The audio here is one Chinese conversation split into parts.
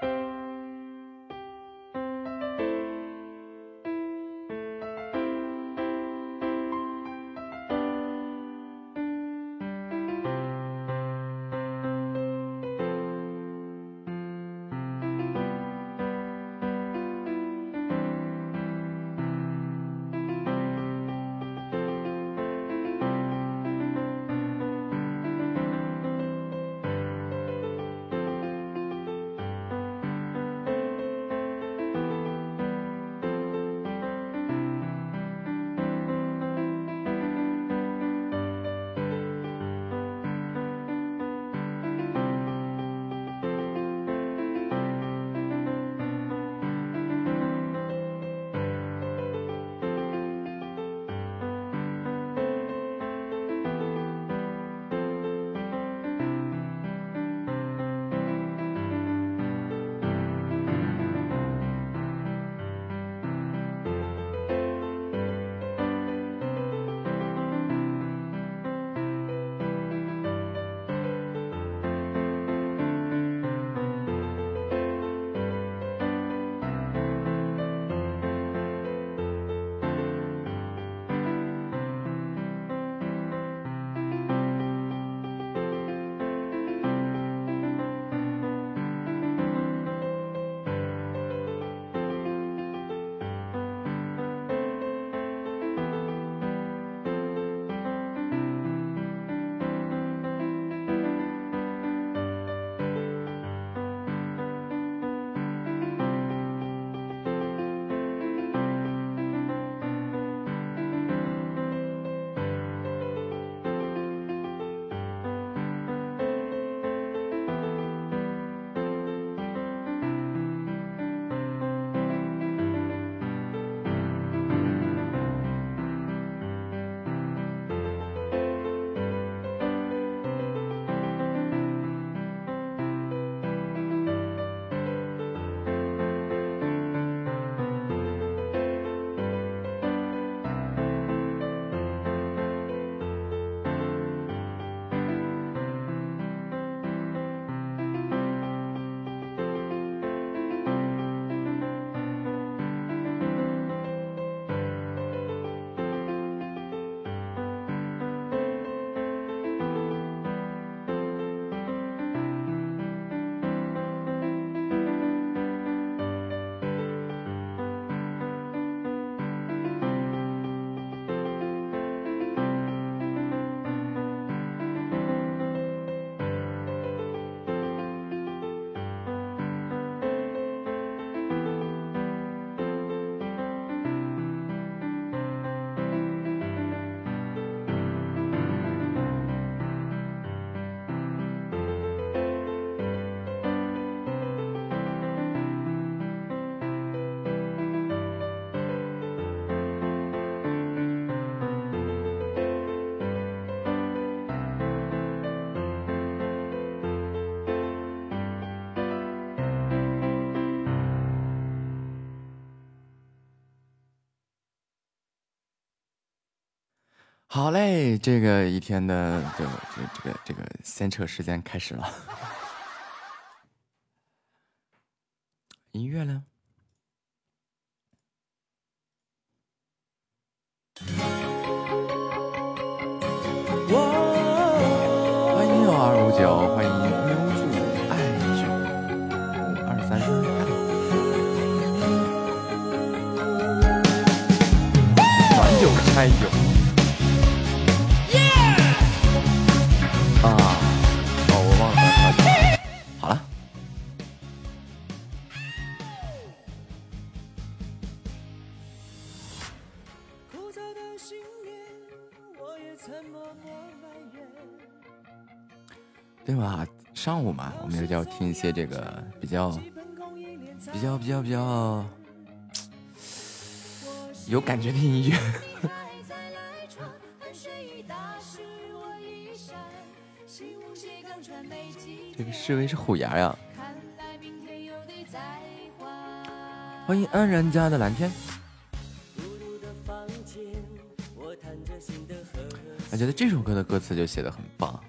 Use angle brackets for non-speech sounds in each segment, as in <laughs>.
Bye. 好嘞，这个一天的就这这个这个闲扯时间开始了。们就要听一些这个比较、比较、比较、比较有感觉的音乐。这个侍卫是虎牙呀！欢迎安然家的蓝天。我觉得这首歌的歌词就写的很棒。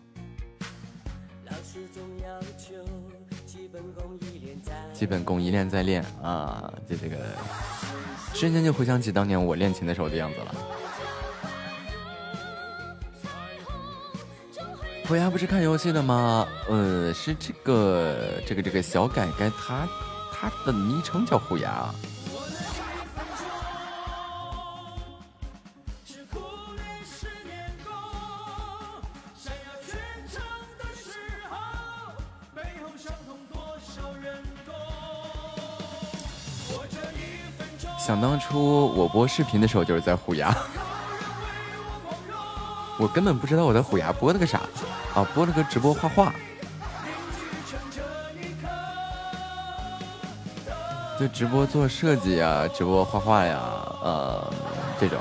基本功一练再练啊，就这个瞬间就回想起当年我练琴的时候的样子了。虎牙不是看游戏的吗？呃，是这个这个这个小改改，他他的昵称叫虎牙。想当初我播视频的时候就是在虎牙，我根本不知道我在虎牙播了个啥啊，播了个直播画画，就直播做设计呀，直播画画呀，呃，这种。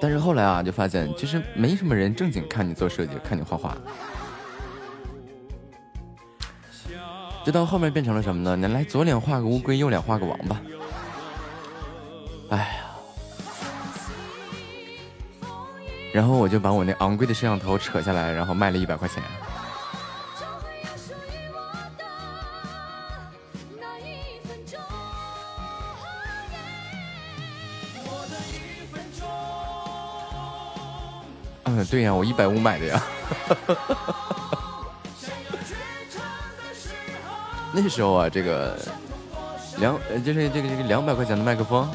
但是后来啊，就发现其实没什么人正经看你做设计，看你画画。就到后面变成了什么呢？你来左脸画个乌龟，右脸画个王八。哎呀，然后我就把我那昂贵的摄像头扯下来，然后卖了一百块钱。嗯，对呀，我一百五买的呀。<laughs> 那时候啊，这个两呃就是这个这个两百块钱的麦克风，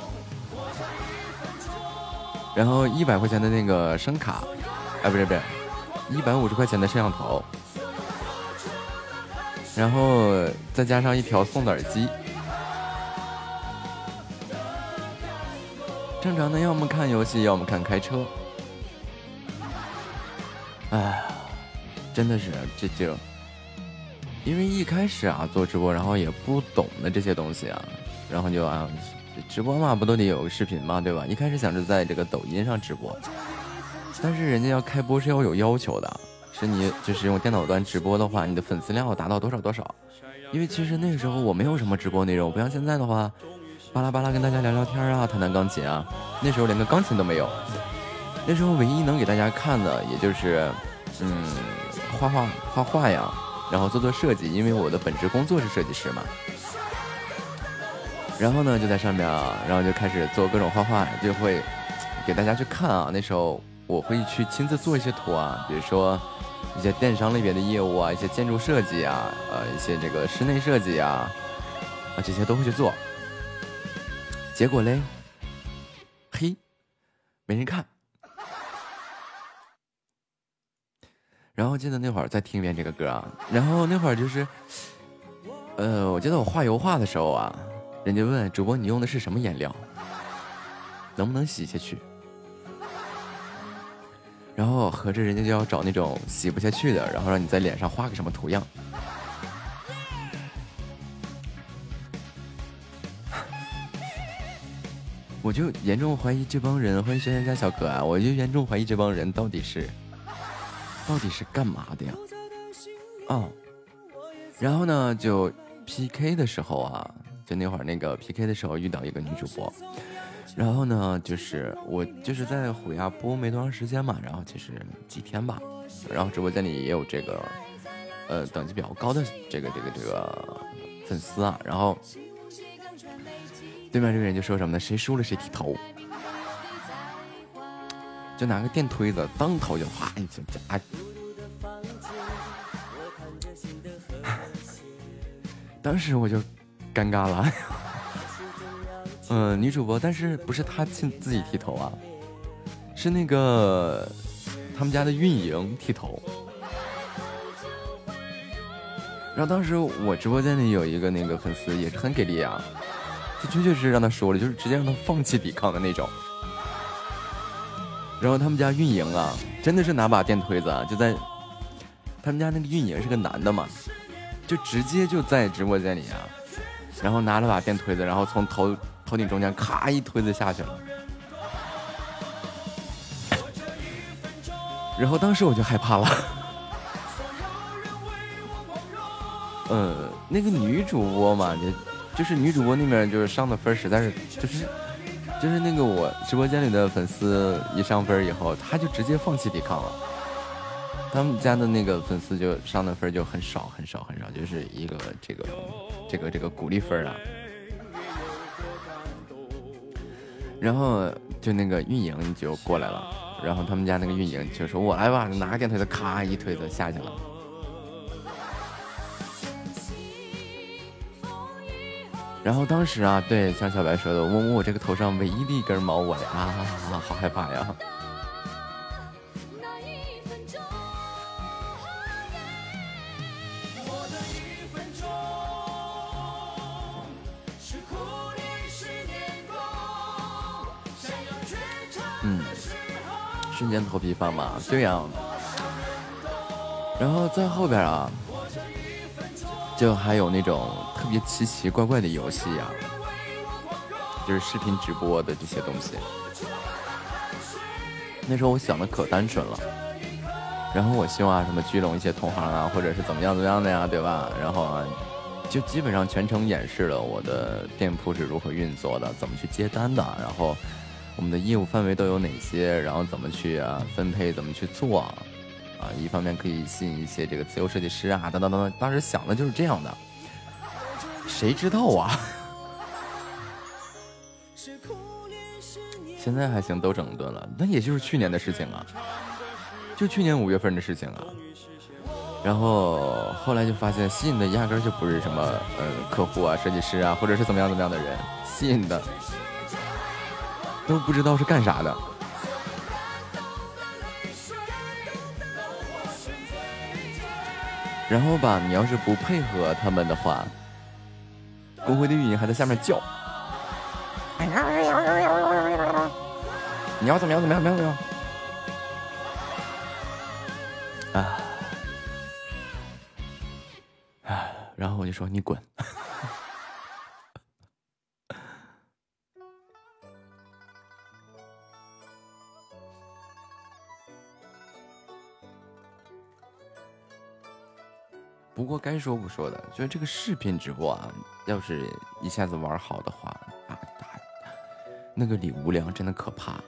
然后一百块钱的那个声卡，哎，不是不是，一百五十块钱的摄像头，然后再加上一条送的耳机。正常的，要么看游戏，要么看开车。哎，真的是这就。因为一开始啊做直播，然后也不懂的这些东西啊，然后就啊，直播嘛不都得有个视频嘛，对吧？一开始想着在这个抖音上直播，但是人家要开播是要有要求的，是你就是用电脑端直播的话，你的粉丝量要达到多少多少。因为其实那个时候我没有什么直播内容，不像现在的话，巴拉巴拉跟大家聊聊天啊，弹弹钢琴啊，那时候连个钢琴都没有。那时候唯一能给大家看的，也就是嗯，画画画画呀。然后做做设计，因为我的本职工作是设计师嘛。然后呢，就在上面啊，然后就开始做各种画画，就会给大家去看啊。那时候我会去亲自做一些图啊，比如说一些电商类别的业务啊，一些建筑设计啊，呃，一些这个室内设计啊，啊，这些都会去做。结果嘞，嘿，没人看。然后记得那会儿再听一遍这个歌啊，然后那会儿就是，呃，我记得我画油画的时候啊，人家问主播你用的是什么颜料，能不能洗下去？然后合着人家就要找那种洗不下去的，然后让你在脸上画个什么图样。<laughs> 我就严重怀疑这帮人，欢迎轩轩家小可爱，我就严重怀疑这帮人到底是。到底是干嘛的呀？哦，然后呢，就 P K 的时候啊，就那会儿那个 PK 的时候遇到一个女主播，然后呢，就是我就是在虎牙播没多长时间嘛，然后其实几天吧，然后直播间里也有这个呃等级比较高的这个这个这个粉丝啊，然后对面这个人就说什么呢？谁输了谁剃头，就拿个电推子当头就哗一下夹。<laughs> 当时我就尴尬了，<laughs> 嗯，女主播，但是不是她亲自己剃头啊？是那个他们家的运营剃头。然后当时我直播间里有一个那个粉丝也是很给力啊，就确确实实让他说了，就是直接让他放弃抵抗的那种。然后他们家运营啊，真的是拿把电推子啊，就在他们家那个运营是个男的嘛。就直接就在直播间里啊，然后拿了把电推子，然后从头头顶中间咔一推子下去了，然后当时我就害怕了。嗯，<laughs> 那个女主播嘛，就就是女主播那边就是上的分实在是就是就是那个我直播间里的粉丝一上分以后，他就直接放弃抵抗了。他们家的那个粉丝就上的分就很少很少很少，就是一个这个这个这个鼓励分啊。然后就那个运营就过来了，然后他们家那个运营就说：“我来吧，拿个电推子，咔一推子下去了。”然后当时啊，对，像小白说的，摸摸我这个头上唯一的一根毛，我的啊，好害怕呀。瞬间头皮发麻，对呀。然后在后边啊，就还有那种特别奇奇怪怪的游戏呀，就是视频直播的这些东西。那时候我想的可单纯了，然后我希望什么聚拢一些同行啊，或者是怎么样怎么样的呀，对吧？然后啊，就基本上全程演示了我的店铺是如何运作的，怎么去接单的，然后。我们的业务范围都有哪些？然后怎么去啊分配？怎么去做？啊，一方面可以吸引一些这个自由设计师啊，等等等等。当时想的就是这样的，谁知道啊？现在还行，都整顿了，那也就是去年的事情啊，就去年五月份的事情啊。然后后来就发现，吸引的压根就不是什么呃客户啊、设计师啊，或者是怎么样怎么样的人，吸引的。都不知道是干啥的，然后吧，你要是不配合他们的话，公会的运营还在下面叫，你要怎么样怎么样怎么样？啊，啊，然后我就说你滚。不过该说不说的，就是这个视频直播啊，要是一下子玩好的话，啊，那个礼物量真的可怕。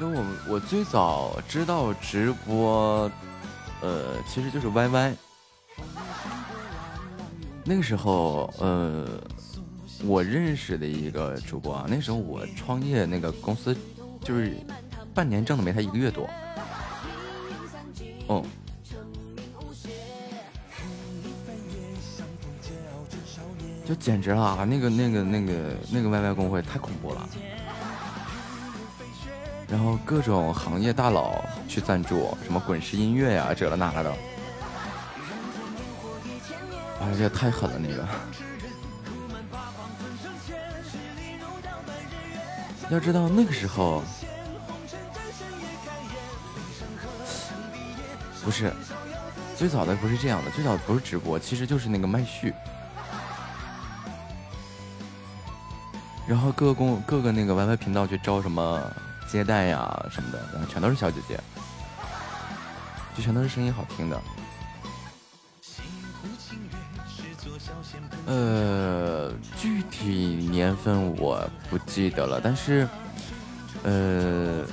因为我我最早知道直播，呃，其实就是 YY。那个时候，呃，我认识的一个主播啊，那时候我创业那个公司，就是半年挣的没他一个月多，哦，就简直了啊！那个、那个、那个、那个 YY 公会太恐怖了，然后各种行业大佬去赞助，什么滚石音乐呀，这了那了的。哎，这也太狠了，那个！要知道那个时候，不是最早的不是这样的，最早不是直播，其实就是那个麦序。然后各个公各个那个 YY 频道去招什么接待呀什么的，全都是小姐姐，就全都是声音好听的。呃，具体年份我不记得了，但是，呃，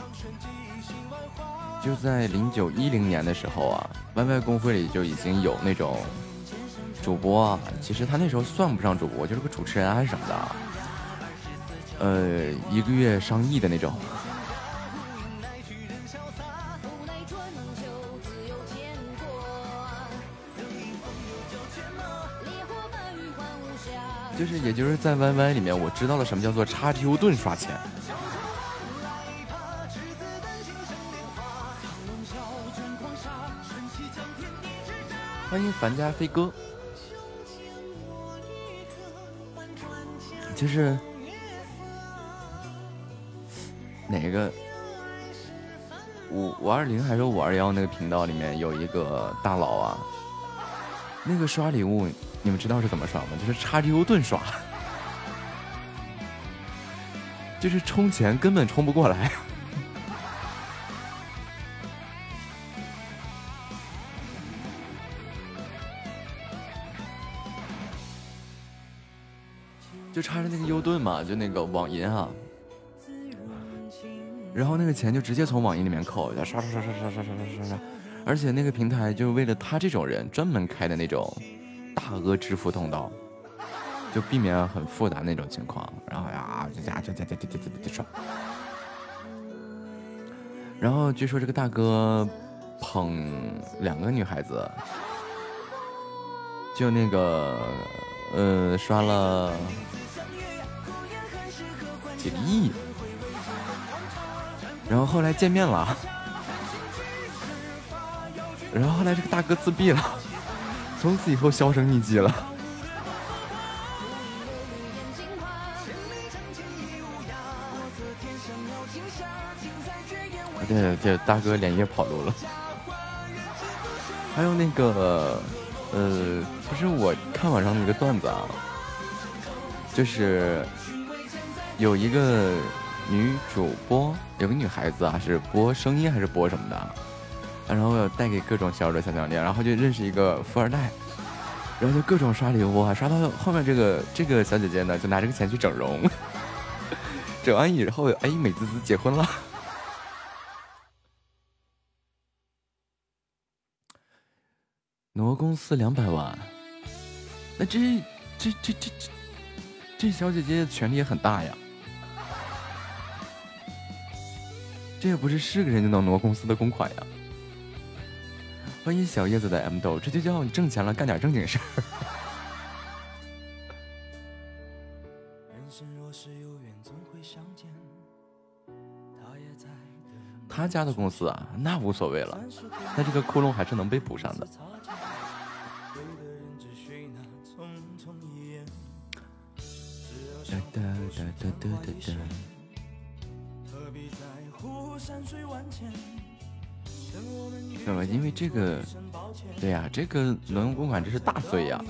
就在零九一零年的时候啊，YY 公会里就已经有那种主播啊，其实他那时候算不上主播，就是个主持人还是什么的，呃，一个月上亿的那种。也就是在 YY 里面，我知道了什么叫做叉 Q 盾刷钱。欢迎樊家飞哥，就是哪个五五二零还是五二幺那个频道里面有一个大佬啊，那个刷礼物。你们知道是怎么刷吗？就是叉 Q 盾刷，就是充钱根本充不过来，就插着那个 U 盾嘛，就那个网银啊，然后那个钱就直接从网银里面扣，刷刷刷刷刷刷刷刷刷刷，而且那个平台就是为了他这种人专门开的那种。大额支付通道，就避免很复杂那种情况。然后呀，就加加加加加加加刷。然后据说这个大哥捧两个女孩子，就那个呃刷了几个亿。然后后来见面了，然后后来这个大哥自闭了。<laughs> 从此以后销声匿迹了。对对，大哥连夜跑路了。还有那个，呃，不是我看网上的一个段子啊，就是有一个女主播，有个女孩子啊，是播声音还是播什么的？然后带给各种小的小项链，然后就认识一个富二代，然后就各种刷礼物啊，刷到后面这个这个小姐姐呢，就拿这个钱去整容，<laughs> 整完以后，哎，美滋滋结婚了。挪公司两百万，那这这这这这这小姐姐权力也很大呀，这也不是是个人就能挪公司的公款呀。欢迎小叶子的 M 豆，这就叫你挣钱了，干点正经事儿。他家的公司啊，那无所谓了，那这个窟窿还是能被补上的。哒哒哒哒哒哒。对吧？因为这个，对呀，这个挪用公款这是大罪呀。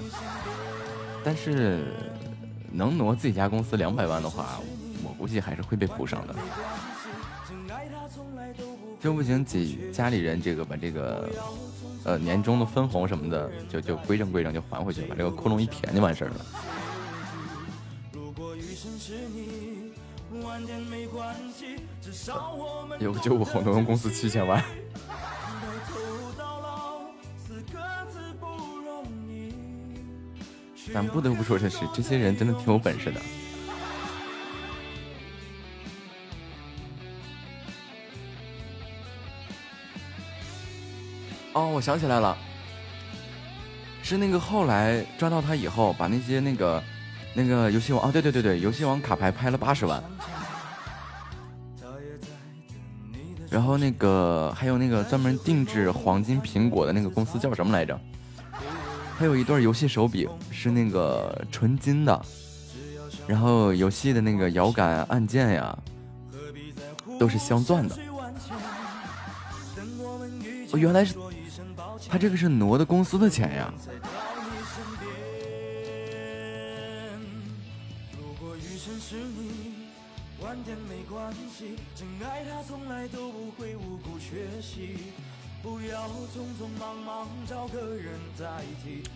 但是能挪自己家公司两百万的话，我估计还是会被补上的。就不行，给家里人这个把这个呃年终的分红什么的，就就规正规正，就还回去，把这个窟窿一填就完事儿了。<laughs> 有个九五后挪用公司七千万。咱不得不说，这是这些人真的挺有本事的。哦，我想起来了，是那个后来抓到他以后，把那些那个那个游戏王啊，对对对对，游戏王卡牌拍了八十万，然后那个还有那个专门定制黄金苹果的那个公司叫什么来着？还有一段游戏手柄是那个纯金的，然后游戏的那个摇杆按键呀，都是镶钻的。哦，原来是他这个是挪的公司的钱呀。是你。晚点没关系，真爱它从来都不会无故缺席。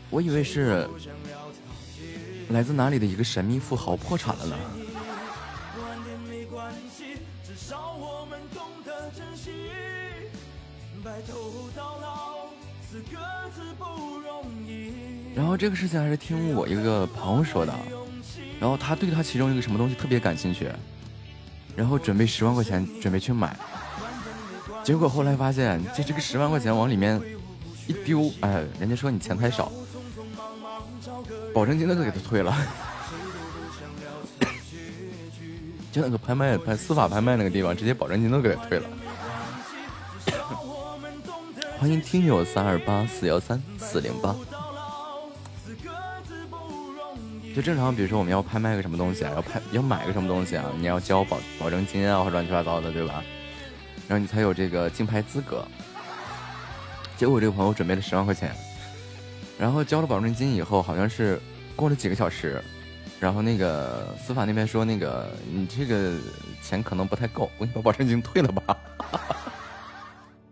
我以为是来自哪里的一个神秘富豪破产了呢。没关系，至少我们懂得珍惜。白头到老四个字不容易。然后这个事情还是听我一个朋友说的，然后他对他其中一个什么东西特别感兴趣，然后准备十万块钱准备去买，结果后来发现这这个十万块钱往里面一丢，哎，人家说你钱太少，保证金都给他退了，<coughs> 就那个拍卖拍司法拍卖那个地方，直接保证金都给他退了。<coughs> 欢迎听友三二八四幺三四零八。就正常，比如说我们要拍卖个什么东西啊，要拍要买个什么东西啊，你要交保保证金啊，或者乱七八糟的，对吧？然后你才有这个竞拍资格。结果这个朋友准备了十万块钱，然后交了保证金以后，好像是过了几个小时，然后那个司法那边说，那个你这个钱可能不太够，我给你把保证金退了吧，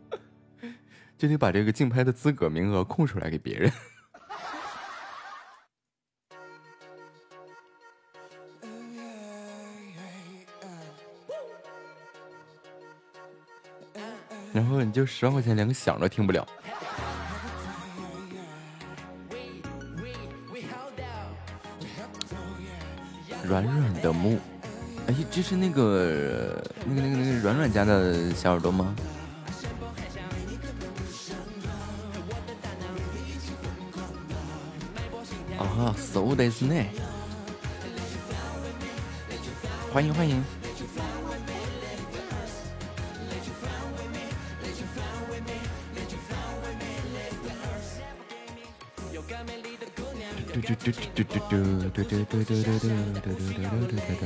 <laughs> 就得把这个竞拍的资格名额空出来给别人。然后你就十万块钱连个响都听不了。软软的木，哎，这是那个那个那个那个软软家的小耳朵吗？啊，so this night，欢迎欢迎。嘟嘟嘟嘟嘟嘟嘟嘟嘟嘟嘟嘟嘟嘟嘟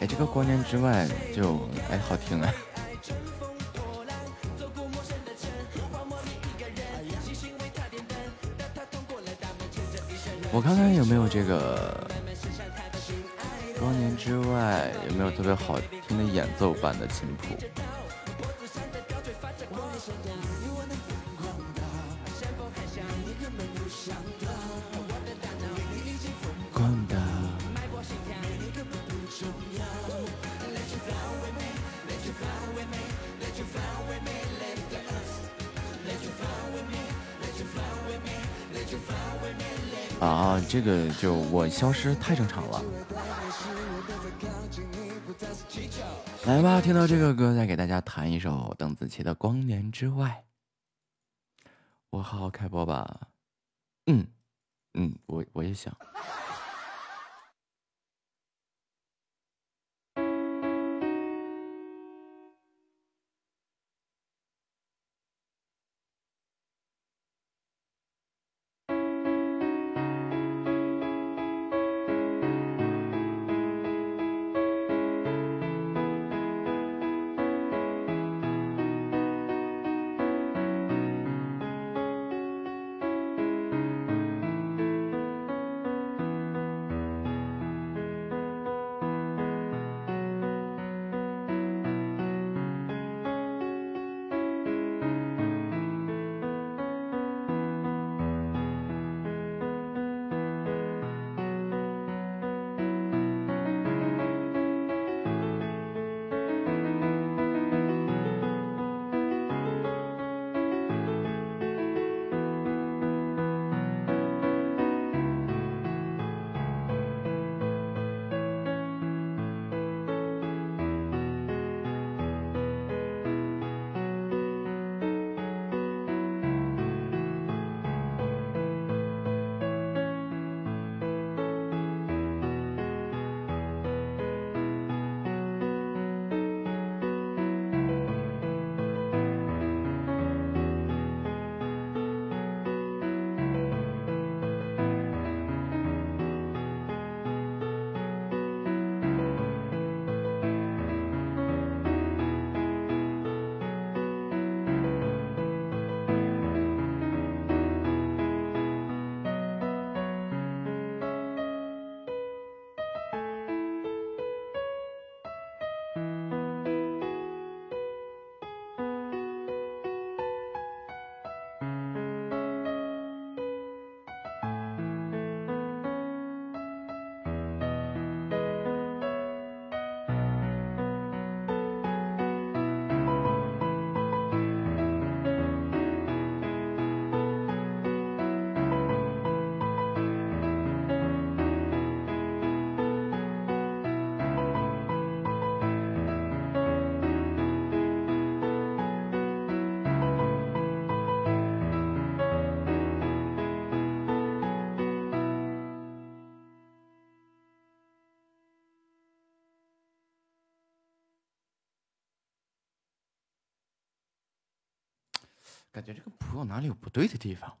哎，这个光年之外就哎好听啊。看看有没有这个《光年之外》有没有特别好听的演奏版的琴谱。这个就我消失太正常了。来吧，听到这个歌，再给大家弹一首邓紫棋的《光年之外》。我好好开播吧。嗯嗯，我我也想。感觉这个谱有哪里有不对的地方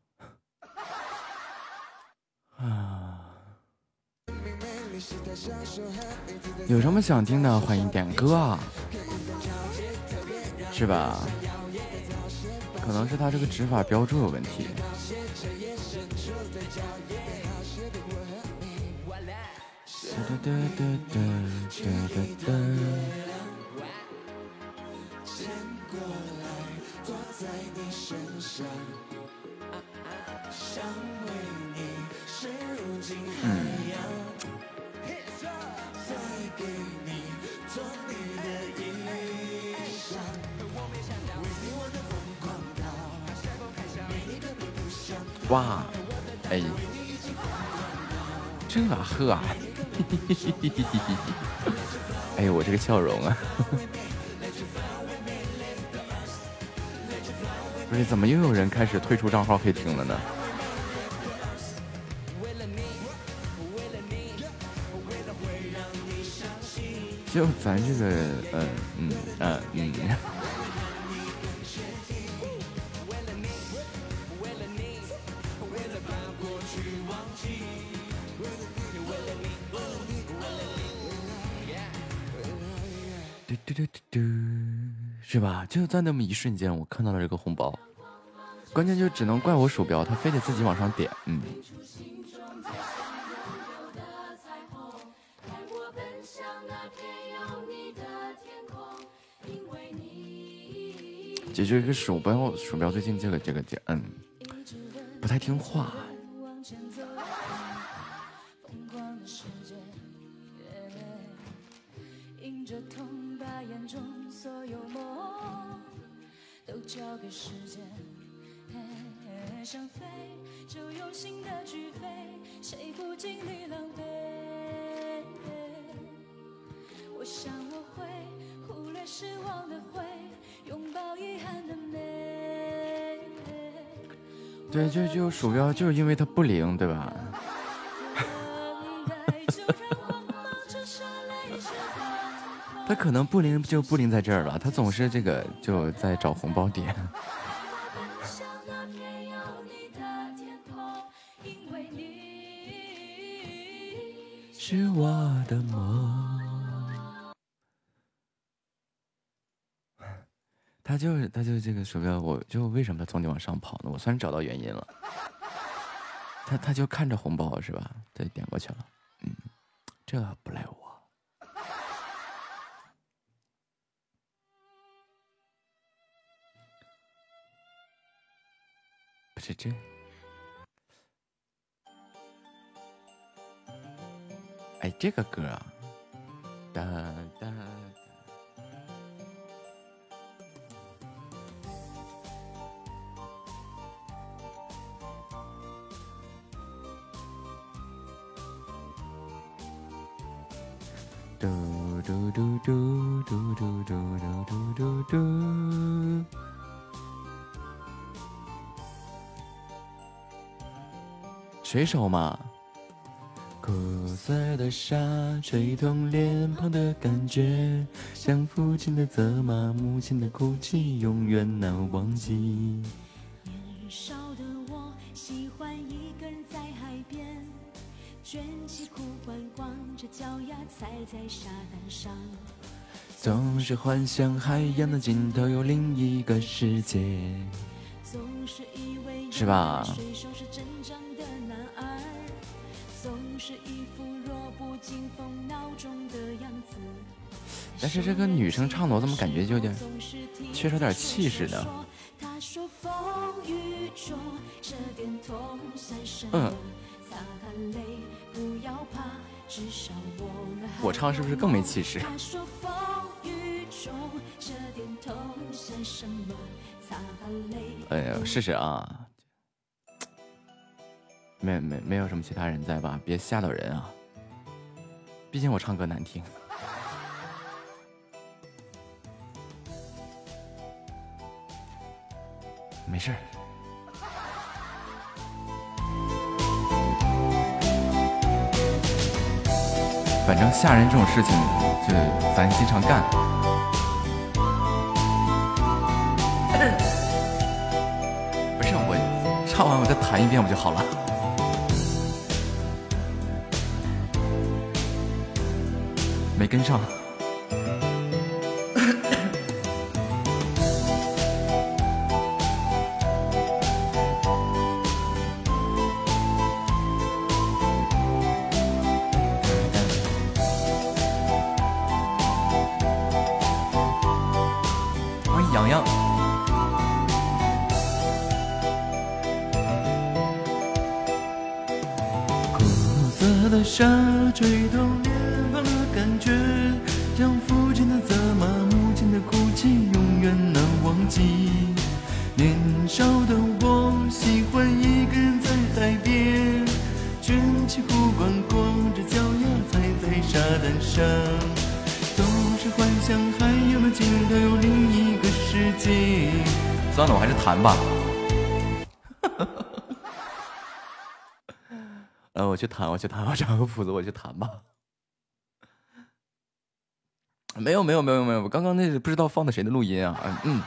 啊？有什么想听的，欢迎点歌啊，是吧？可能是他这个指法标注有问题。这呵，<laughs> 哎呦，我这个笑容啊，<laughs> 不是，怎么又有人开始退出账号可以听了呢？就咱这个，嗯嗯嗯嗯。就在那么一瞬间，我看到了这个红包，关键就只能怪我鼠标，它非得自己往上点。嗯，就这个鼠标，鼠标最近这个这个这嗯，不太听话。就是因为它不灵，对吧？他可能不灵就不灵在这儿了，他总是这个就在找红包点。是我的梦。他就是他就是这个鼠标，我就为什么他总得往上跑呢？我算是找到原因了。他他就看着红包是吧？对，点过去了。嗯，这不赖我。不是这。哎，这个歌啊，哒哒。嘟嘟嘟嘟嘟嘟嘟嘟嘟。水手嘛，苦涩的沙吹痛脸庞的感觉，像父亲的责骂，母亲的哭泣，永远难忘记。年少的我，喜欢卷起，光着脚丫踩在沙滩上。总是幻想海洋的尽头有另一个世界，总是以为是吧？是真正的男儿，总是一副弱不禁风的样子。但是这个女生唱的，我怎么感觉就有点缺少点气势呢？她说风雨中这点痛算什么？我唱是不是更没气势？哎呀，试试啊！没没没有什么其他人在吧？别吓到人啊！毕竟我唱歌难听。没事。反正吓人这种事情，就咱经常干。不是我唱完我再弹一遍不就好了？没跟上。弹，我去弹，我找个谱子，我去弹吧。没有，没有，没有，没有，我刚刚那是不知道放的谁的录音啊？嗯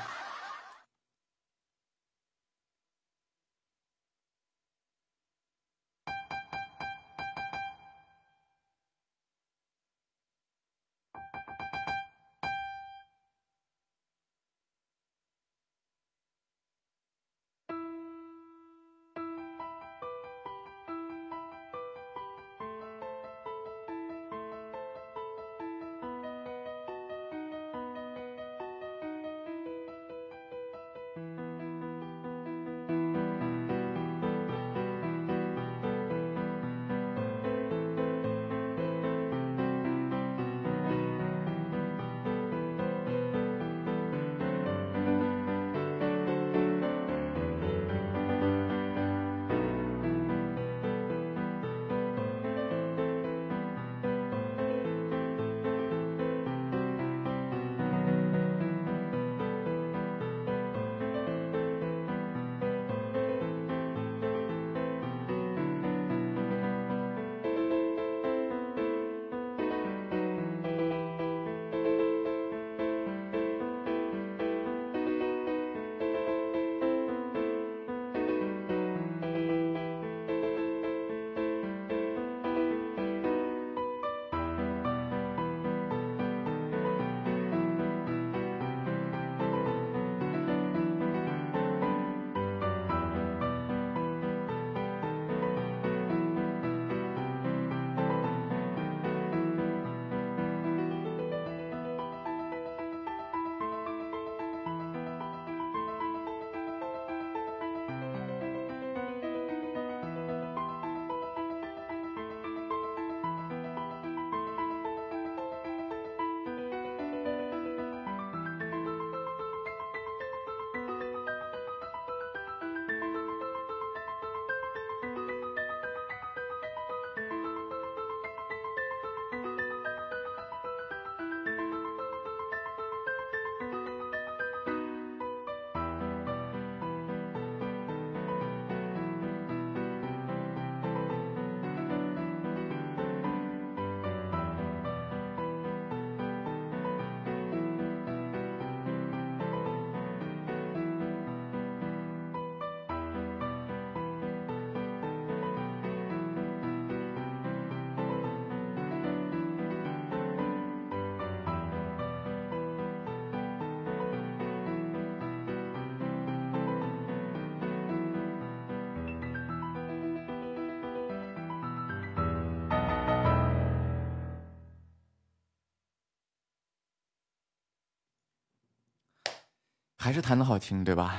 还是弹的好听，对吧？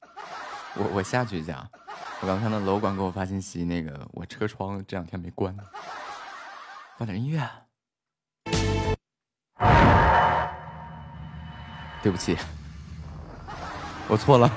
<laughs> 我我下去一下，我刚看到楼管给我发信息，那个我车窗这两天没关，放点音乐。对不起，我错了。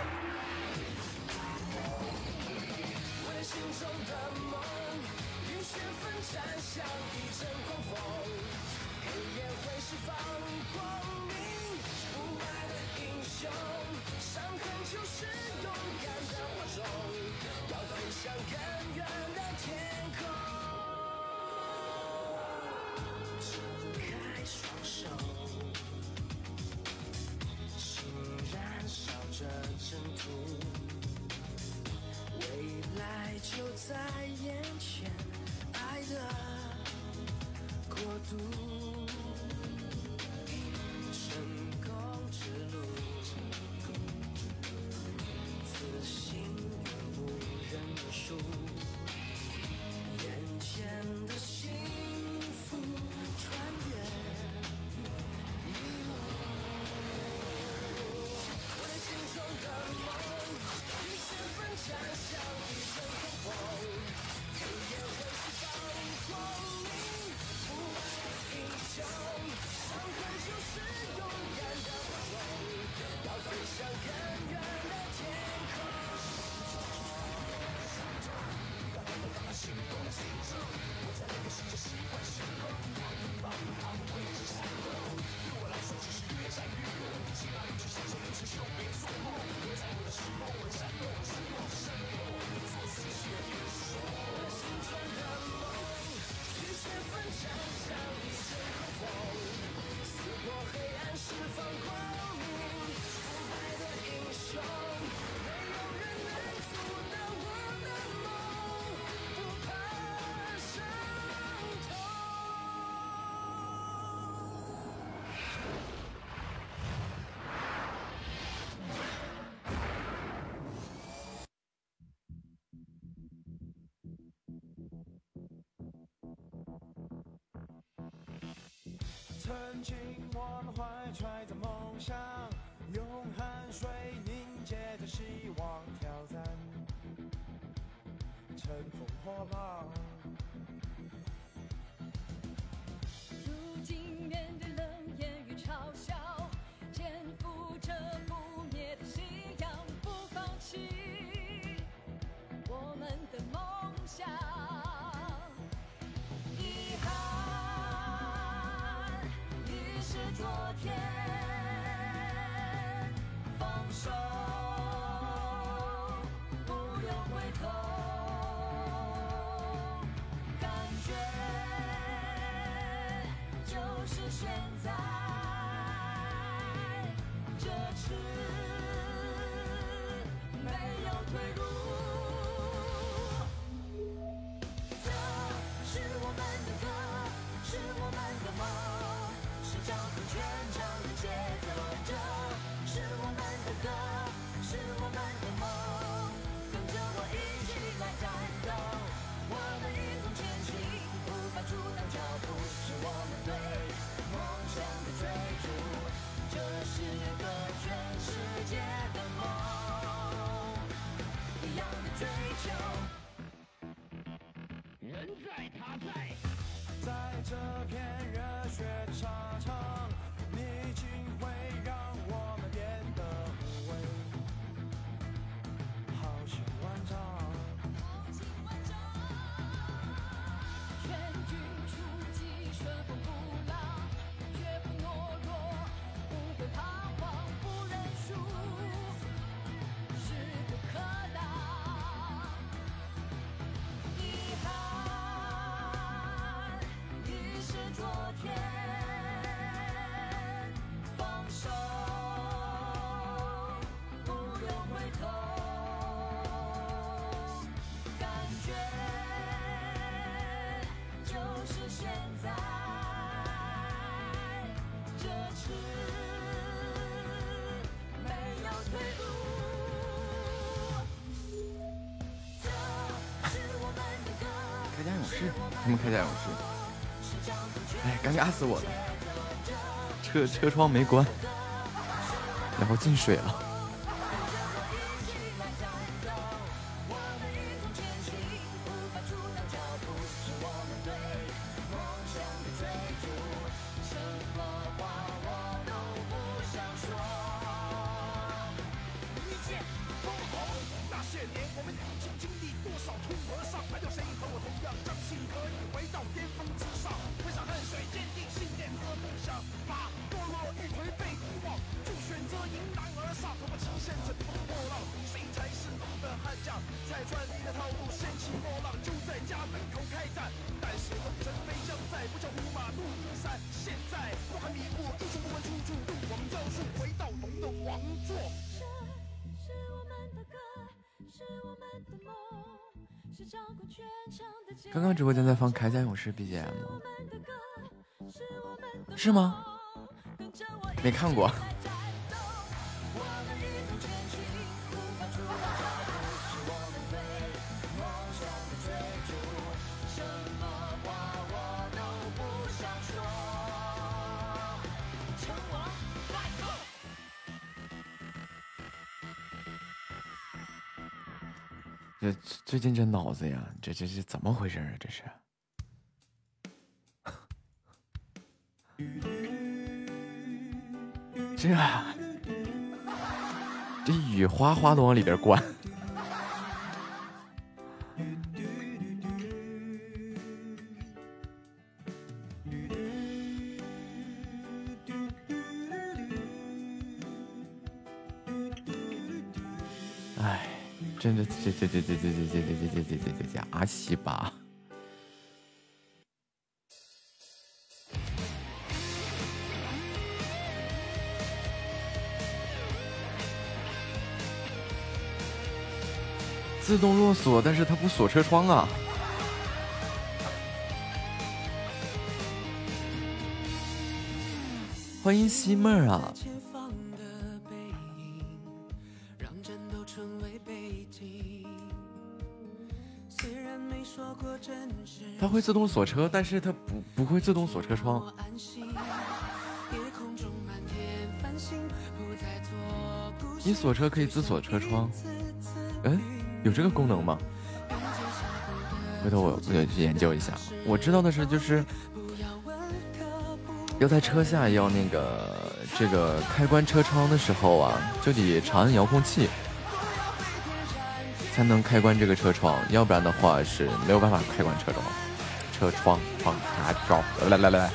曾经我们怀揣着梦想用汗水凝结着希望挑战乘风破浪如今面对冷眼与嘲笑肩负着不灭的信仰不放弃。昨天放手不用回头感觉就是现在这次没有退路。是，他们铠甲勇士，哎，尴尬死我了，车车窗没关，然后进水了。直播间在放铠甲勇士 bgm 是吗？没看过。这最近这脑子呀，这这这怎么回事啊？这是。这这雨哗哗的往里边灌。这这这这这这这这这这这这这阿西吧！自动落锁，但是它不锁车窗啊！欢迎西妹儿啊！会自动锁车，但是它不不会自动锁车窗。你锁车可以自锁车窗，嗯，有这个功能吗？回头我我得去研究一下。我知道的是，就是要在车下要那个这个开关车窗的时候啊，就得长按遥控器。才能开关这个车窗，要不然的话是没有办法开关车窗。车窗窗拿招，来来来来。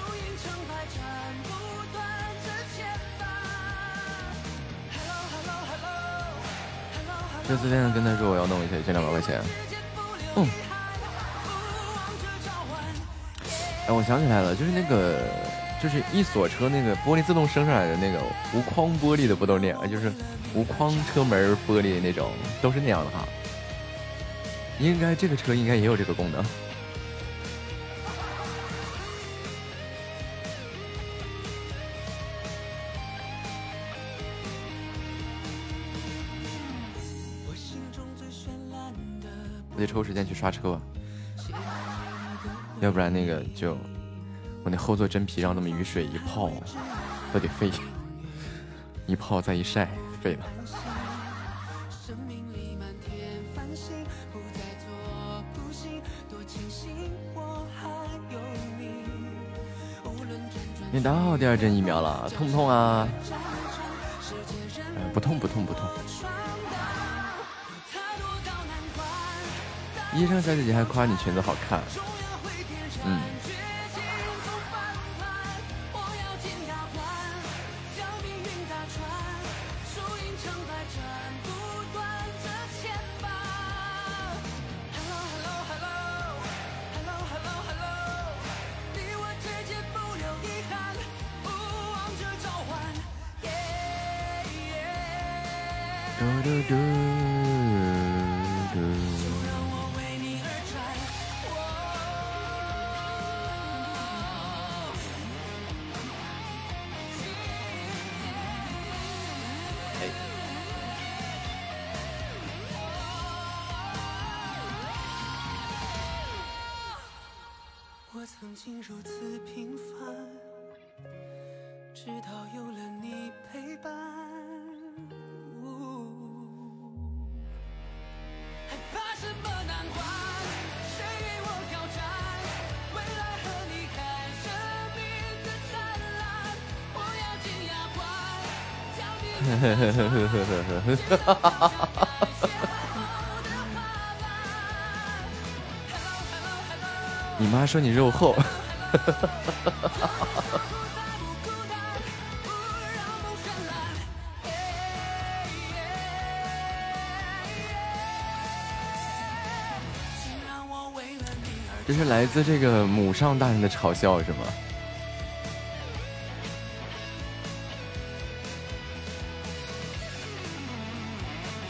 这次店跟他说我要弄一下，这两百块钱。嗯。哎，我想起来了，就是那个，就是一锁车那个玻璃自动升上来的那个无框玻璃的，不都是那样？就是无框车门玻璃那种，都是那样的哈。应该这个车应该也有这个功能。抽时间去刷车，要不然那个就我那后座真皮让那么雨水一泡都得废，一泡再一晒废了。你打好第二针疫苗了，痛不痛啊？不痛不痛不痛。医生小姐姐还夸你裙子好看，<laughs> 你妈说你肉厚。这是来自这个母上大人的嘲笑是吗？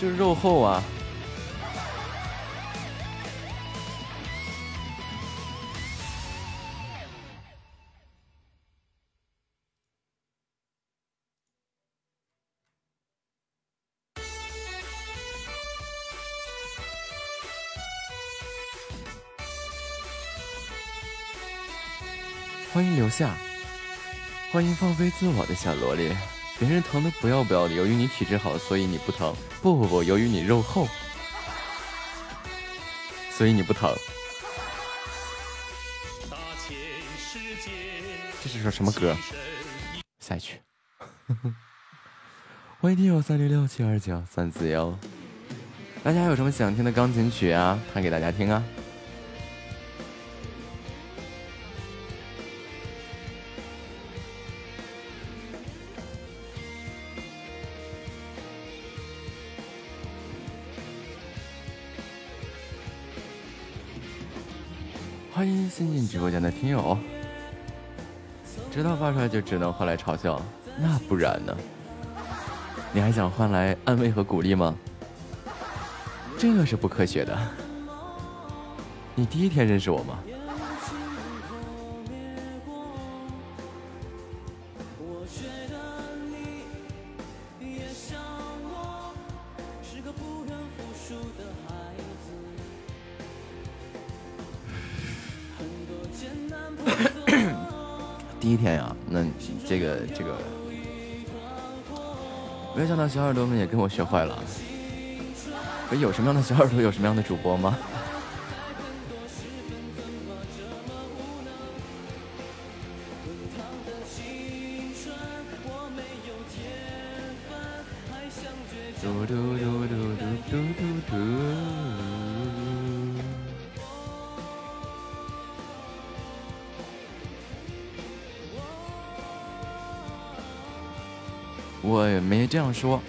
就是肉厚啊。欢迎留下欢迎放飞自我的小萝莉。别人疼的不要不要的，由于你体质好，所以你不疼。不不不，由于你肉厚，所以你不疼。这是首什么歌？下一曲。<laughs> 欢迎听友三六六七二九三四幺。大家有什么想听的钢琴曲啊？弹给大家听啊！新进直播间的听友。知道发出来就只能换来嘲笑，那不然呢？你还想换来安慰和鼓励吗？这是不科学的。你第一天认识我吗？这个，没想到小耳朵们也跟我学坏了。有什么样的小耳朵，有什么样的主播吗？样说。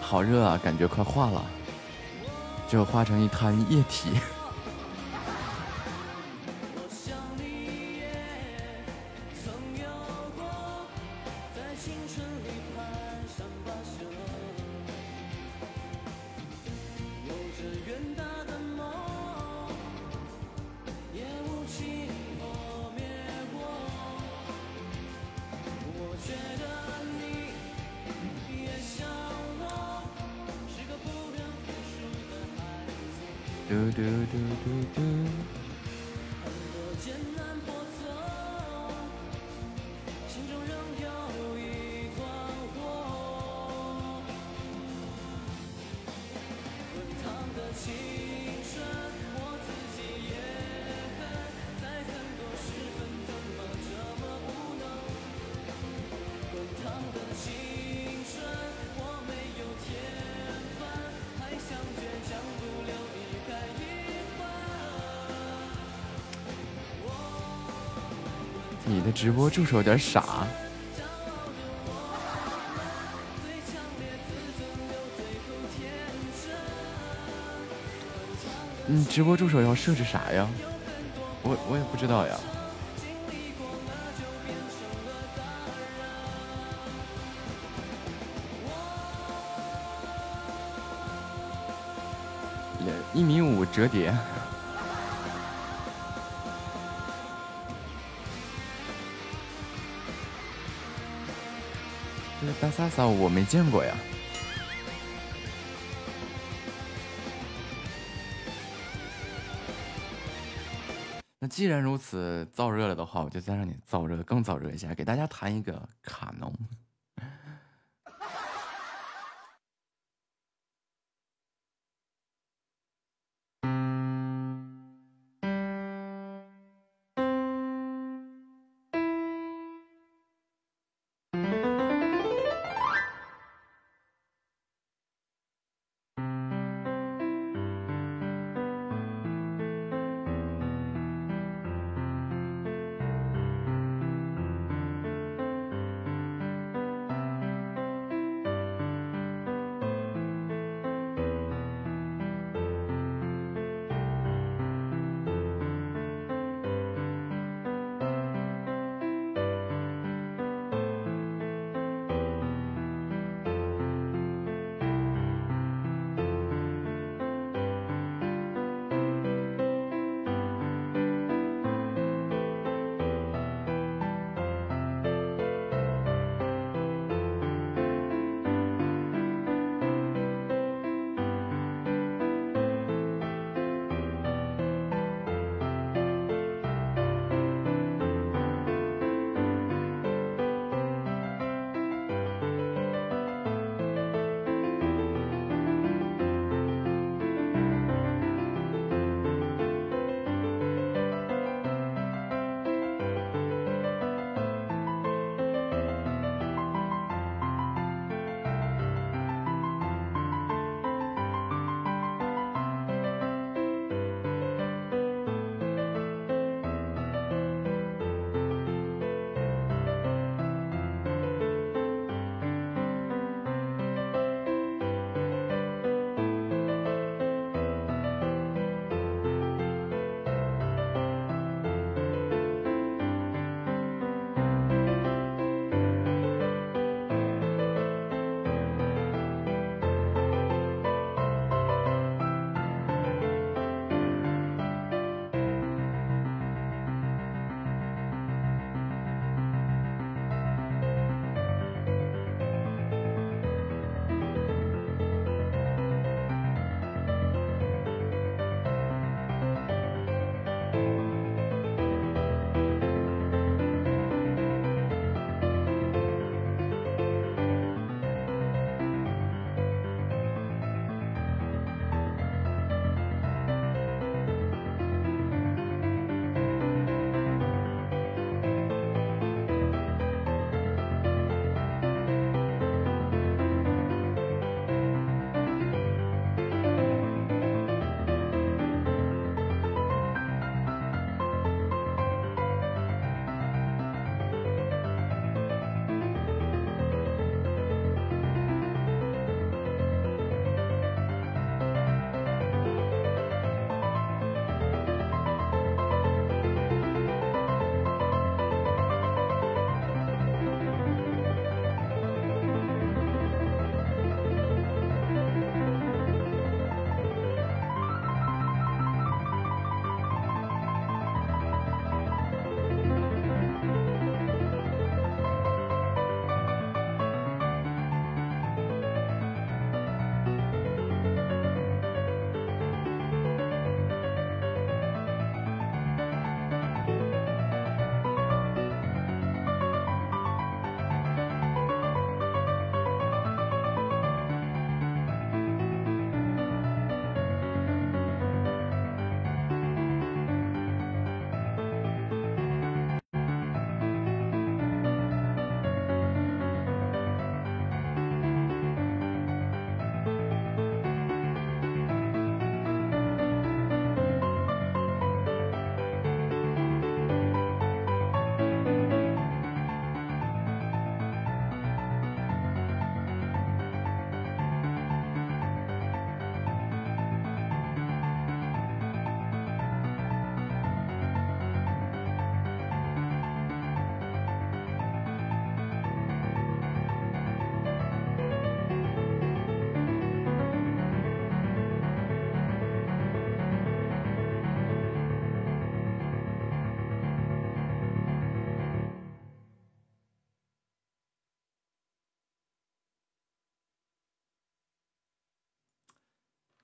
好热啊，感觉快化了，就化成一滩液体。直播助手有点傻。你，直播助手要设置啥呀？我我也不知道呀。一米五折叠。大飒萨，我没见过呀。那既然如此，燥热了的话，我就再让你燥热，更燥热一下，给大家弹一个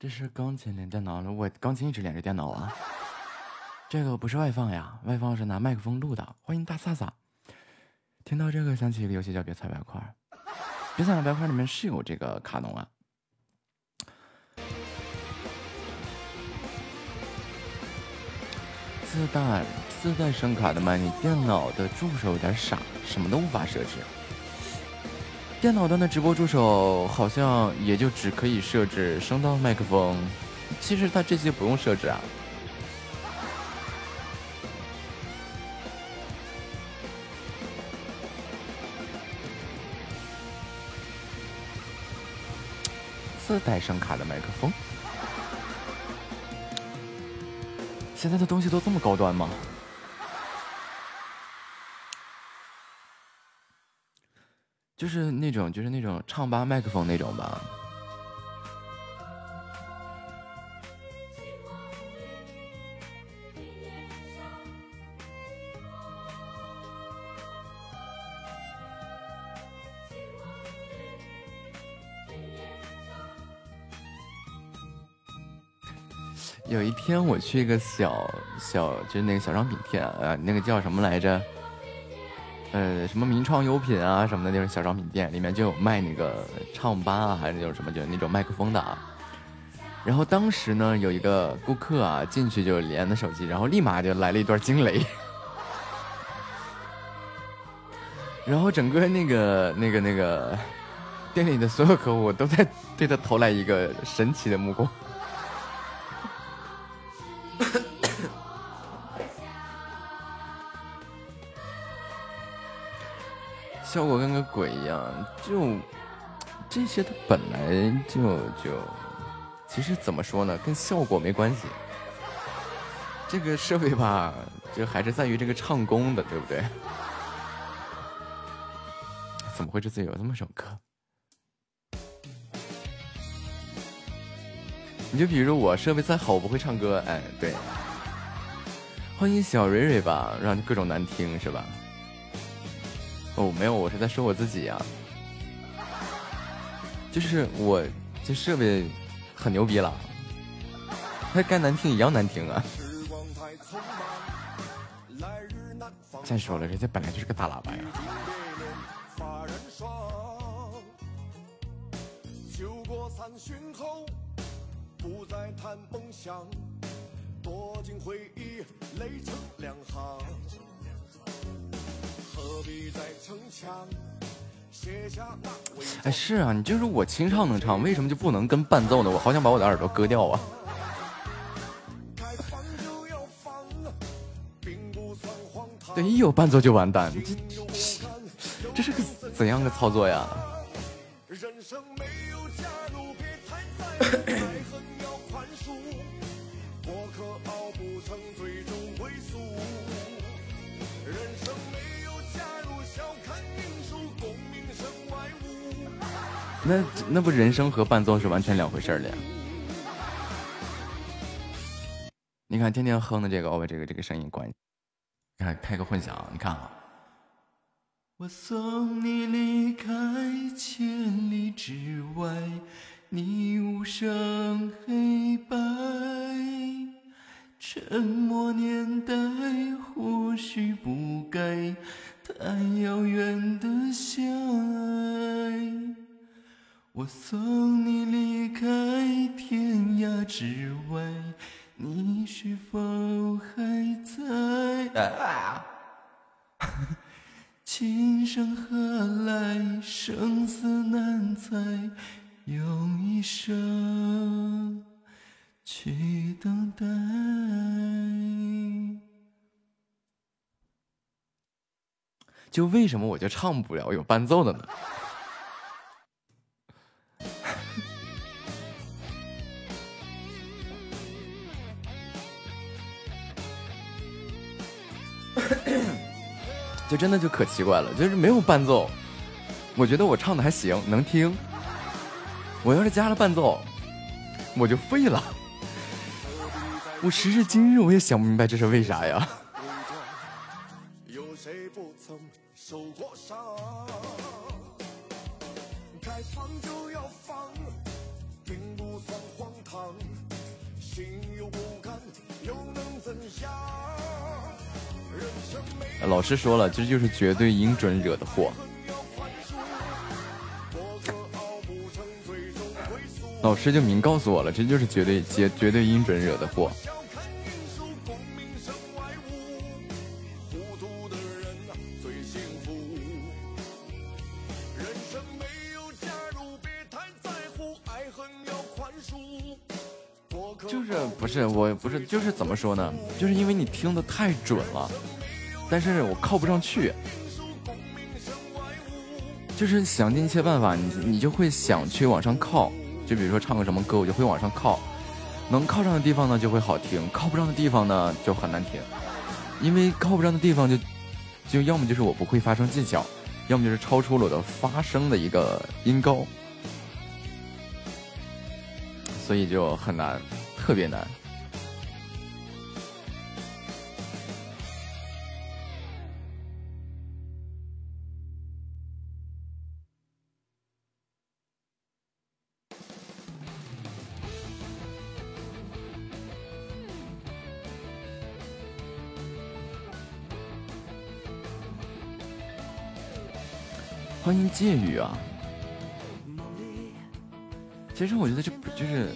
这是钢琴连电脑了，我钢琴一直连着电脑啊。这个不是外放呀，外放是拿麦克风录的。欢迎大萨萨，听到这个想起一个游戏叫《别踩白块》，《别踩白块》里面是有这个卡农啊。自带自带声卡的麦，你电脑的助手有点傻，什么都无法设置。电脑端的直播助手好像也就只可以设置声道、麦克风，其实它这些不用设置啊。自带声卡的麦克风，现在的东西都这么高端吗？就是那种，就是那种唱吧麦克风那种吧。有一天我去一个小小，就是那个小商品店啊，那个叫什么来着？呃，什么名创优品啊什么的那种小商品店，里面就有卖那个唱吧啊，还是那种什么，就那种麦克风的啊。然后当时呢，有一个顾客啊进去就连的手机，然后立马就来了一段惊雷，然后整个那个那个那个店里的所有客户都在对他投来一个神奇的目光。这些它本来就就，其实怎么说呢，跟效果没关系。这个设备吧，就还是在于这个唱功的，对不对？怎么会这次有这么首歌？你就比如我设备再好，我不会唱歌，哎，对。欢迎小蕊蕊吧，让各种难听是吧？哦，没有，我是在说我自己呀，就是我这设备很牛逼了，它该难听一样难听啊。再说了，人家本来就是个大喇叭呀。哎，是啊，你就是我清唱能唱，为什么就不能跟伴奏呢？我好想把我的耳朵割掉啊！对，一有伴奏就完蛋，这这是个怎样的操作呀？<coughs> 人生没有价那那不人声和伴奏是完全两回事儿的呀！你看天天哼的这个，我把这个这个声音关，你看开个混响，你看啊。我送你离开千里之外，你无声黑白，沉默年代或许不该太遥远的相爱。我送你离开天涯之外，你是否还在？琴声何来？生死难猜，用一生去等待。就为什么我就唱不了有伴奏的呢？就真的就可奇怪了，就是没有伴奏，我觉得我唱的还行，能听。我要是加了伴奏，我就废了。我时至今日我也想不明白这是为啥呀。老师说了，这就是绝对音准惹的祸。老师就明告诉我了，这就是绝对绝绝对音准惹的祸。就是不是我不是就是怎么说呢？就是因为你听的太准了，但是我靠不上去，就是想尽一切办法，你你就会想去往上靠。就比如说唱个什么歌，我就会往上靠，能靠上的地方呢就会好听，靠不上的地方呢就很难听，因为靠不上的地方就就要么就是我不会发声技巧，要么就是超出了我的发声的一个音高，所以就很难，特别难。欢迎借雨啊！其实我觉得这不就是，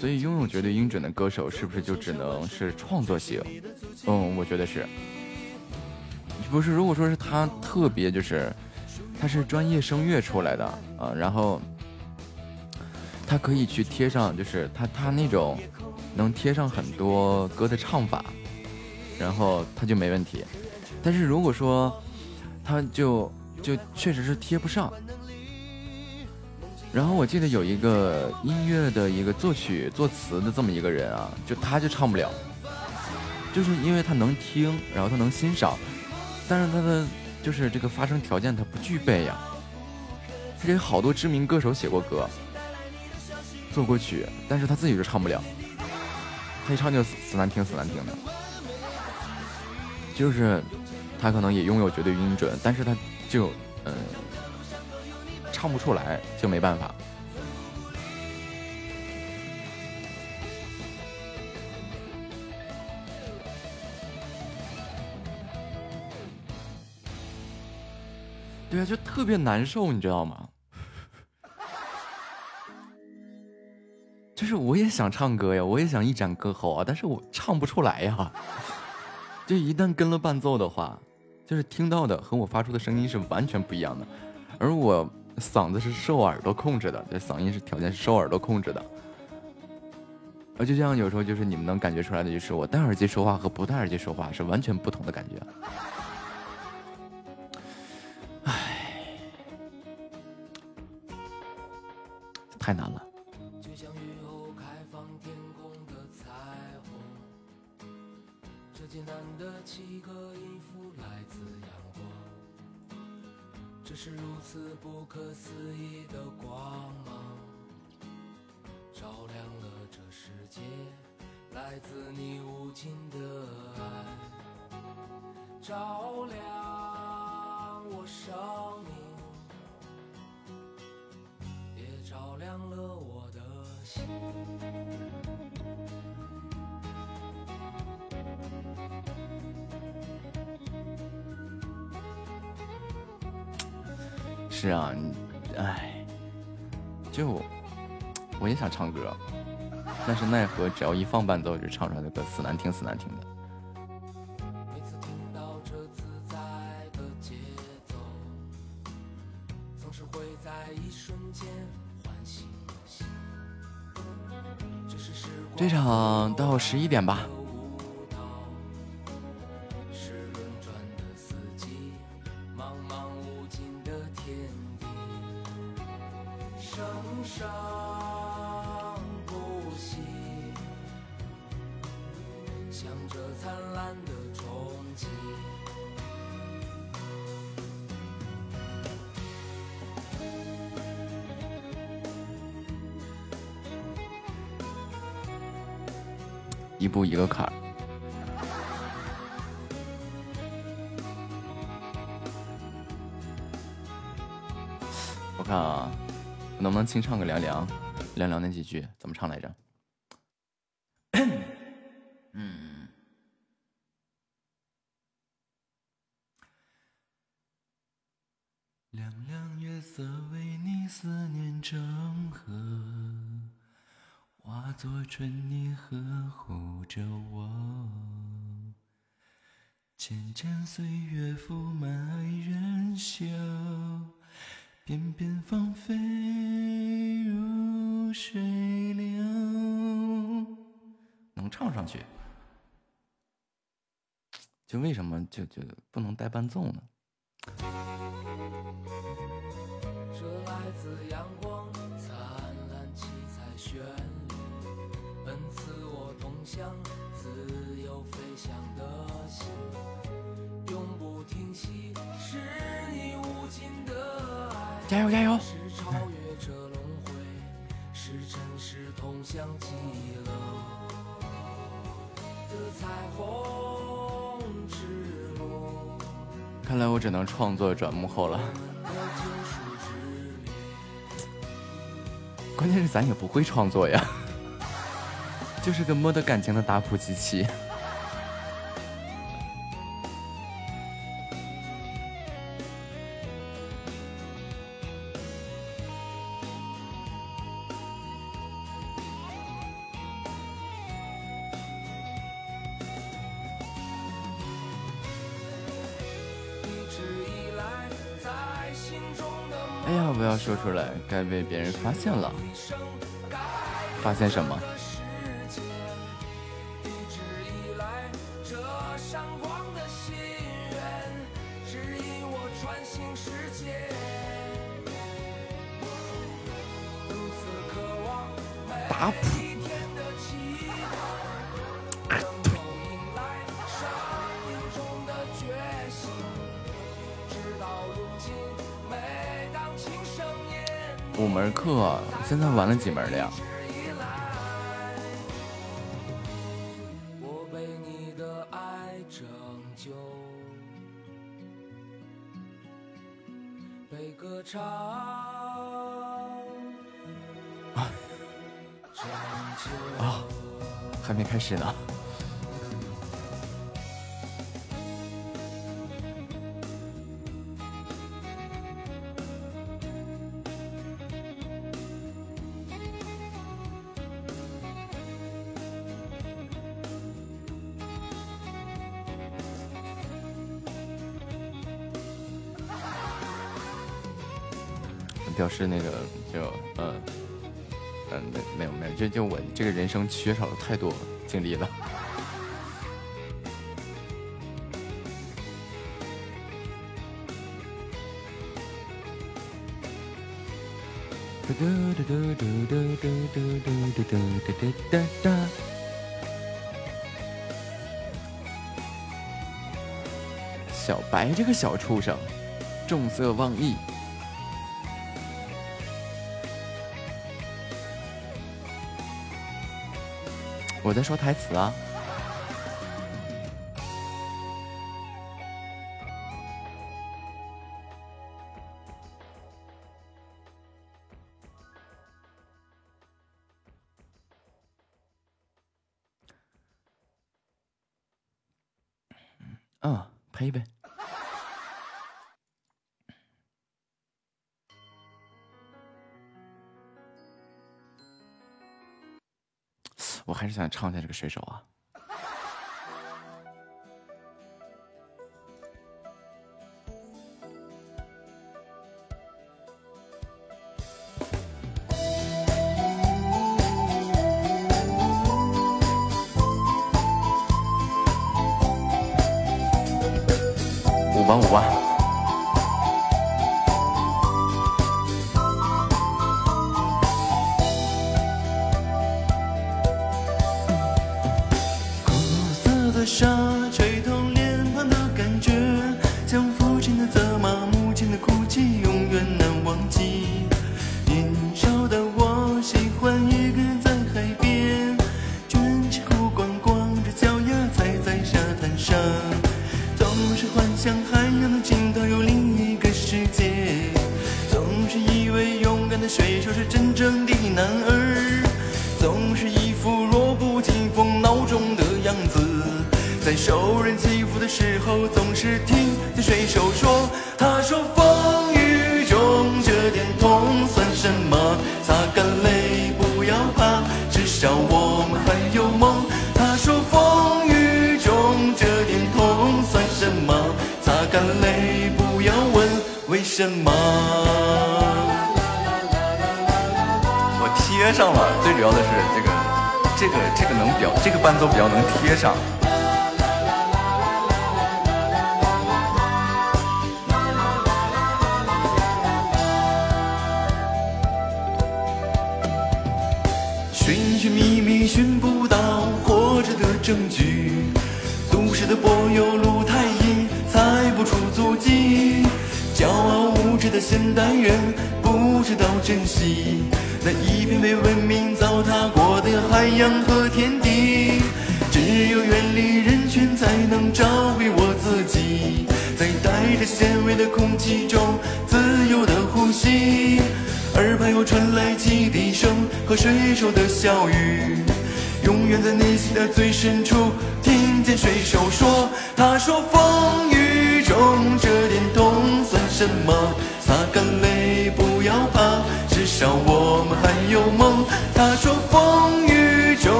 所以拥有绝对音准的歌手是不是就只能是创作型？嗯，我觉得是。不是，如果说是他特别就是，他是专业声乐出来的啊，然后他可以去贴上，就是他他那种能贴上很多歌的唱法，然后他就没问题。但是如果说，他就就确实是贴不上。然后我记得有一个音乐的一个作曲作词的这么一个人啊，就他就唱不了，就是因为他能听，然后他能欣赏，但是他的就是这个发声条件他不具备呀。他给好多知名歌手写过歌，做过曲，但是他自己就唱不了，他一唱就死难听死难听的，就是。他可能也拥有绝对音准，但是他就嗯唱不出来，就没办法。对啊，就特别难受，你知道吗？就是我也想唱歌呀，我也想一展歌喉啊，但是我唱不出来呀。就一旦跟了伴奏的话。就是听到的和我发出的声音是完全不一样的，而我嗓子是受耳朵控制的，这嗓音是条件是受耳朵控制的，而就像有时候就是你们能感觉出来的，就是我戴耳机说话和不戴耳机说话是完全不同的感觉。唉，太难了。是如此不可思议的光芒，照亮了这世界，来自你无尽的爱，照亮我生命，也照亮了我的心。是啊，唉，就我也想唱歌，但是奈何只要一放伴奏，就唱出来的歌死难听，死难听的。这场到十一点吧。清唱个凉凉？凉凉那几句怎么唱来着？<coughs> 嗯。凉凉月色为你思念成河，化作春泥呵护着我。浅浅岁月覆满爱人袖，片片芳菲如水流。能唱上去，就为什么就就不能带伴奏呢？加油加油！是超越这轮回，是尘世通向极乐的彩虹。看来我只能创作转幕后了。关键是咱也不会创作呀，就是个没得感情的打谱机器。该被别人发现了。发现什么？了几门了呀？我被你的爱拯救，被歌唱。啊，还没开始呢。这个人生缺少了太多经历了。小白这个小畜生，重色忘义。在说台词啊。想唱一下这个水手啊。五万五万。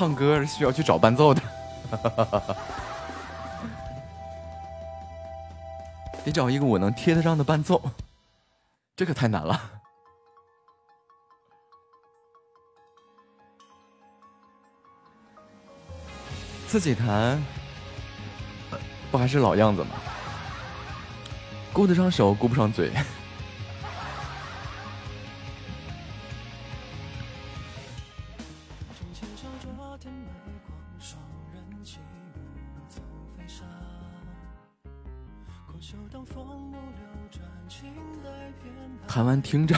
唱歌是需要去找伴奏的，<laughs> 得找一个我能贴得上的伴奏，这可太难了。自己弹，不还是老样子吗？顾得上手，顾不上嘴。弹完听着，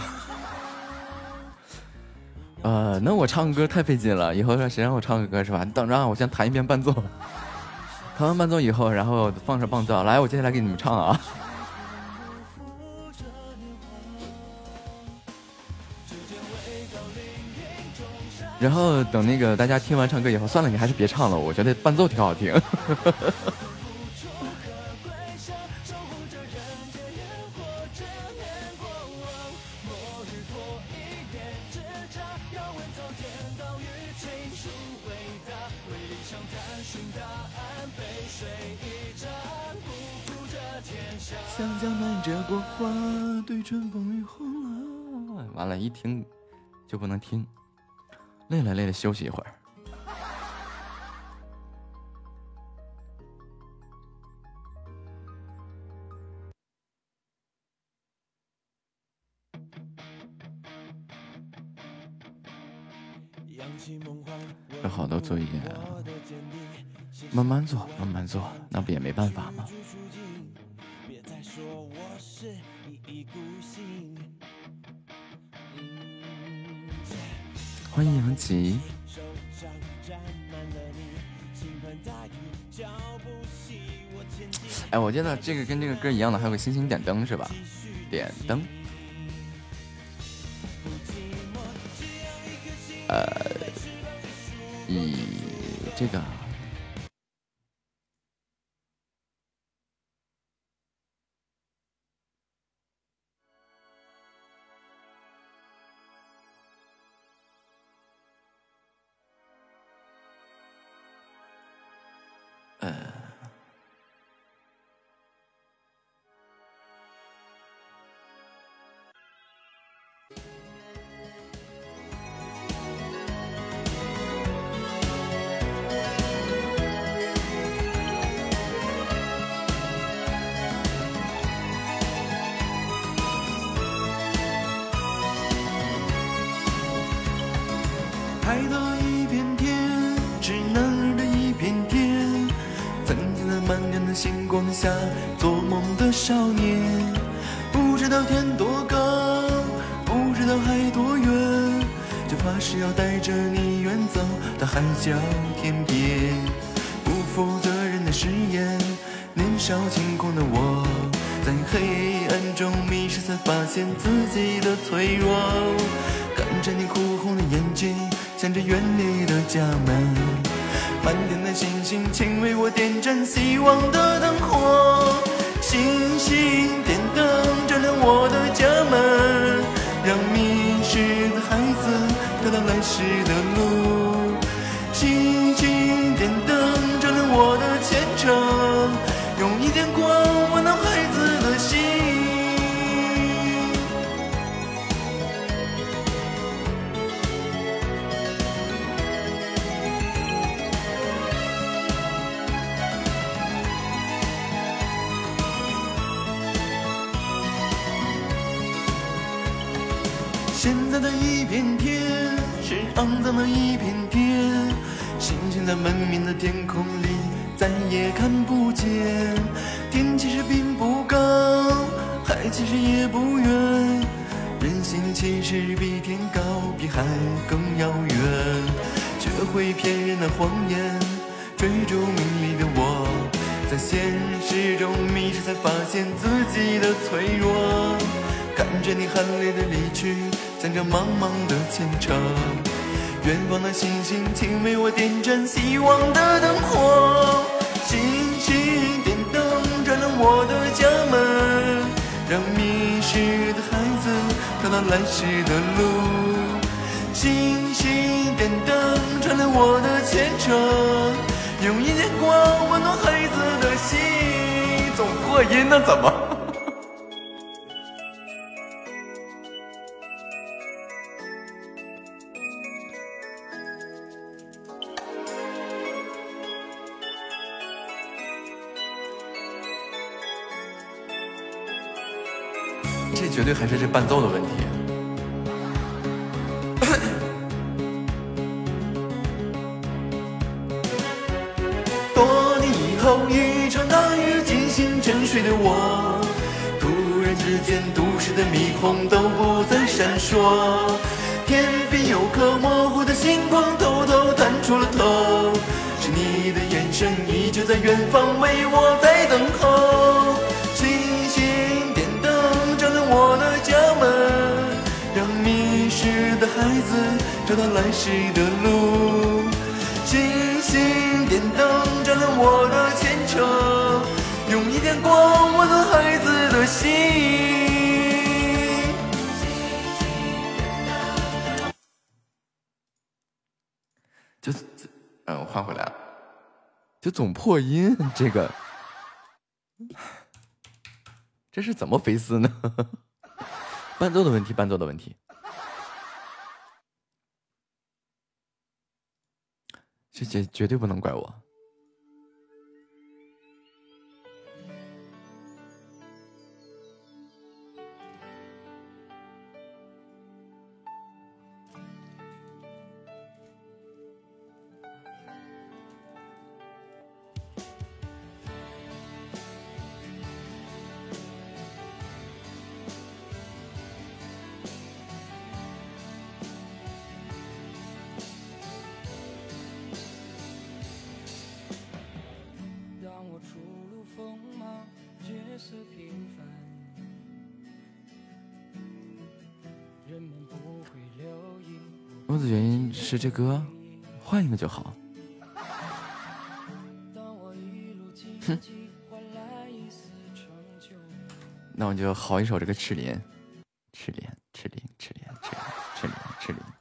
<laughs> 呃，那我唱歌太费劲了。以后让谁让我唱个歌是吧？你等着啊，我先弹一遍伴奏。弹完伴奏以后，然后放上伴奏，来，我接下来给你们唱啊。然后等那个大家听完唱歌以后，算了，你还是别唱了，我觉得伴奏挺好听。想将满这国花对春风雨红啊！完了，一听就不能听，累了累了，休息一会儿。慢慢做，慢慢做，那不也没办法吗？欢迎杨吉。哎，我记得这个跟这个歌一样的，还有个星星点灯是吧？点灯。呃，以这个。绝对还是这伴奏的问题。<coughs> 多年以后，一场大雨惊醒沉睡的我，突然之间，都市的霓虹都不再闪烁，天边有颗模糊的星光偷偷探出了头，是你的眼神依旧在远方为我在等候。迷失的孩子找到来时的路。星星点灯，照亮我的前程，用一点光温暖孩子的心。就，嗯，我换回来了，就总破音，这个。这是怎么肥丝呢？<laughs> 伴奏的问题，伴奏的问题，这绝绝对不能怪我。是这歌，换一个就好。哼，那我就好一首这个《赤莲》，赤莲，赤莲，赤莲，赤莲，赤莲，赤莲。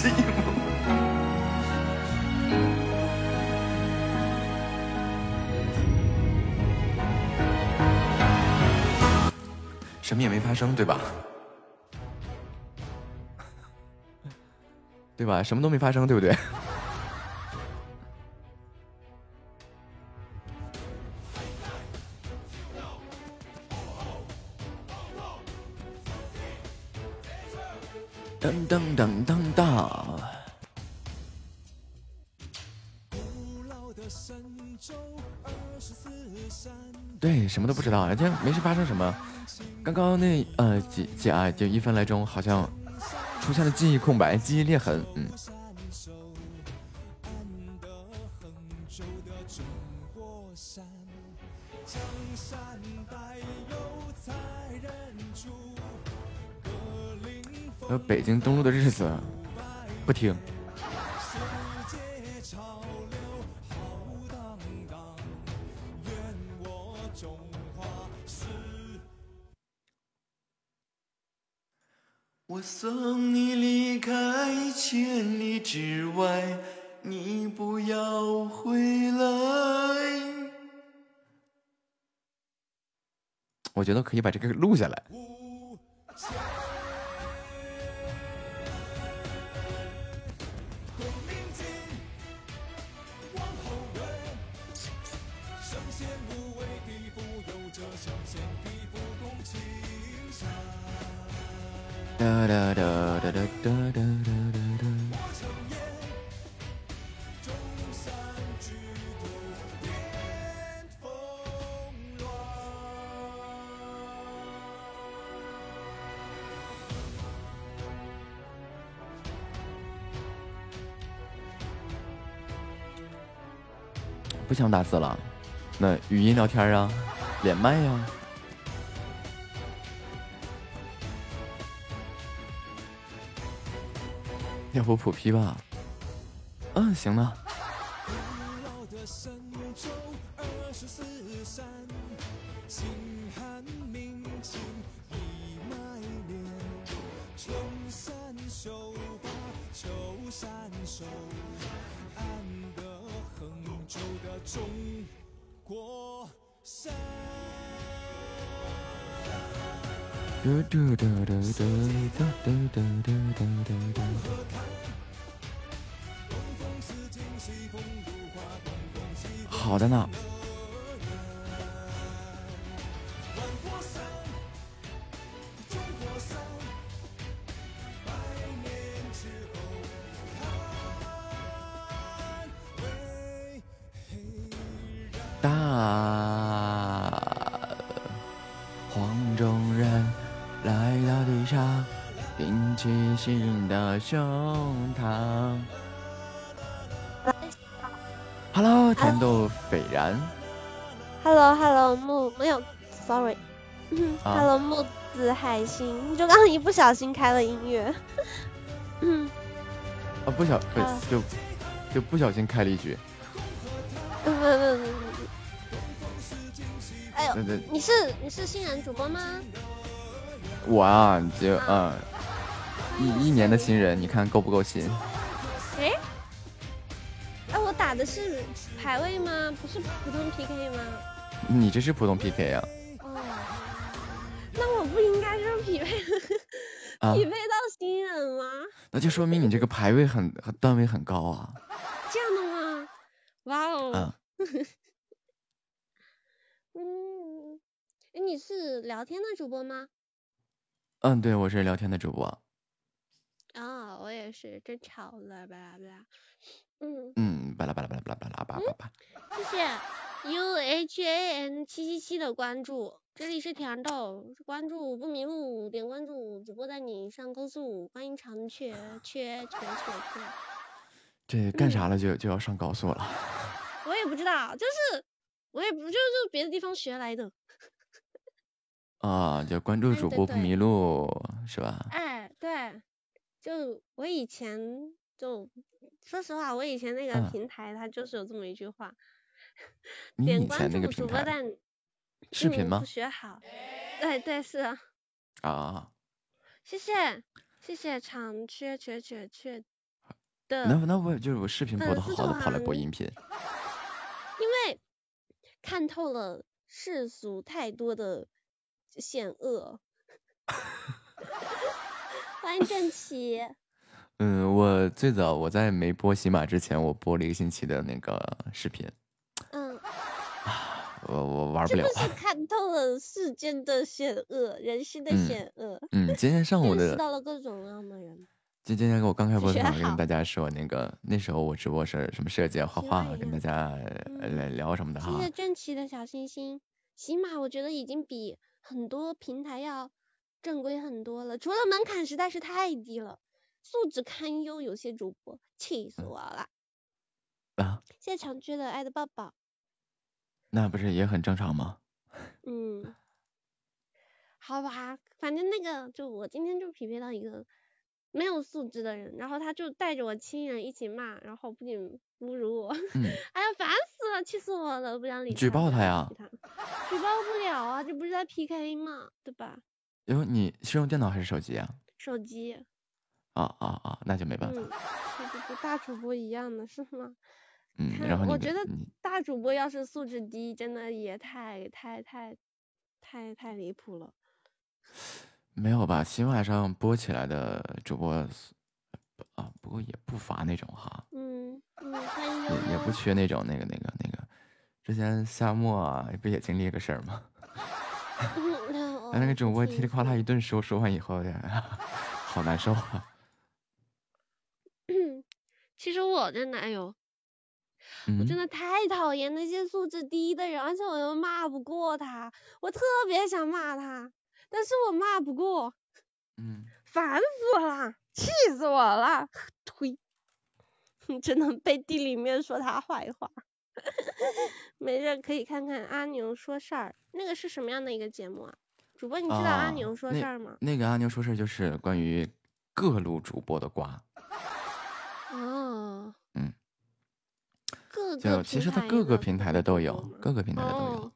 寂寞。什么也没发生，对吧？对吧？什么都没发生，对不对？知道，今天没事发生什么。刚刚那呃姐姐啊，就一分来钟，好像出现了记忆空白、记忆裂痕，嗯。有北京登陆的日子，不听。我送你离开千里之外，你不要回来。我觉得可以把这个录下来。哒哒哒哒哒哒哒哒哒。不想打字了，那语音聊天啊，连麦呀。要不普批吧？嗯，行吧。不小心开了音乐。嗯，<laughs> 啊，不小不啊就就不小心开了一局。不不不不不。哎呦你是你是新人主播吗？我啊，就嗯，一一年的新人，你看够不够新？哎，哎，我打的是排位吗？不是普通 PK 吗？你这是普通 PK 呀、哦，啊？匹配到新人吗？那就说明你这个排位很很段位很高啊。这样的吗？哇哦！哦。嗯嗯，<laughs> 哎，你是聊天的主播吗？嗯，对，我是聊天的主播。啊，我也是，真巧了，巴拉巴拉。嗯嗯，巴拉巴拉巴拉巴拉巴拉巴拉巴拉。谢谢 U H A N 七七七的关注，这里是甜豆，关注不迷路，点关注，主播带你上高速，欢迎长缺缺缺缺缺。这干啥了就就要上高速了？<laughs> 我也不知道，就是我也不就是就是别的地方学来的。<laughs> 啊，就关注主播不迷路是吧？哎，对，就我以前就说实话，我以前那个嗯平台它就是有这么一句话，你点关注主播在视频吗不？学好，对对是啊，啊，谢谢谢谢长缺缺缺缺的，那那我就是我视频播的好的跑来播音频。因为看透了世俗太多的险恶。<laughs> 欢迎郑琪，嗯，我最早我在没播喜马之前，我播了一个星期的那个视频，嗯，我我玩不了真的。是看透了世间的险恶，人心的嗯险恶，嗯，今天上午的见识到了各种各样的人。今今天我刚开播的时候跟大家说，那个那时候我直播是什么设计啊、画画啊，跟大家呃来聊什么的哈谢谢。郑奇的小星星，喜马我觉得已经比很多平台要正规很多了，除了门槛实在是太低了，素质堪忧，有些主播气死我了。啊，谢谢常居的爱的抱抱，那不是也很正常吗？嗯，好吧，反正那个就我今天就匹配到一个没有素质的人，然后他就带着我亲人一起骂，然后不仅侮辱我，嗯，<laughs> 哎呀烦死了，气死我了，不想理他。举报他呀举报不了啊，这不是在 PK 吗？对吧？因为你是用电脑还是手机啊？手机，啊啊啊，那就没办法。大主播一样的是吗？嗯，然后我觉得大主播要是素质低，真的也太太太太太离谱了。没有吧？喜马上播起来的主播啊，不过也不乏那种哈，嗯嗯，欢迎也也不。缺那种那个那个那个。之前夏末啊，不也经历个事儿吗？<laughs> 那个主播噼里啪啦一顿说，说完以后呀，<laughs> 好难受啊。其实我真的，哎呦，我嗯真的太讨厌那些素质低的人，而且我又骂不过他，我特别想骂他，但是我骂不过，嗯，烦死了，气死我了，推，真的背地里面说他坏话。<laughs> 没事，可以看看阿牛说事儿，那个是什么样的一个节目啊？主播，你知道阿啊牛说事儿吗？那个阿牛说事儿就是关于各路主播的瓜，哦，嗯，各个就其实它各个平台的都有，各个平台的都有哦。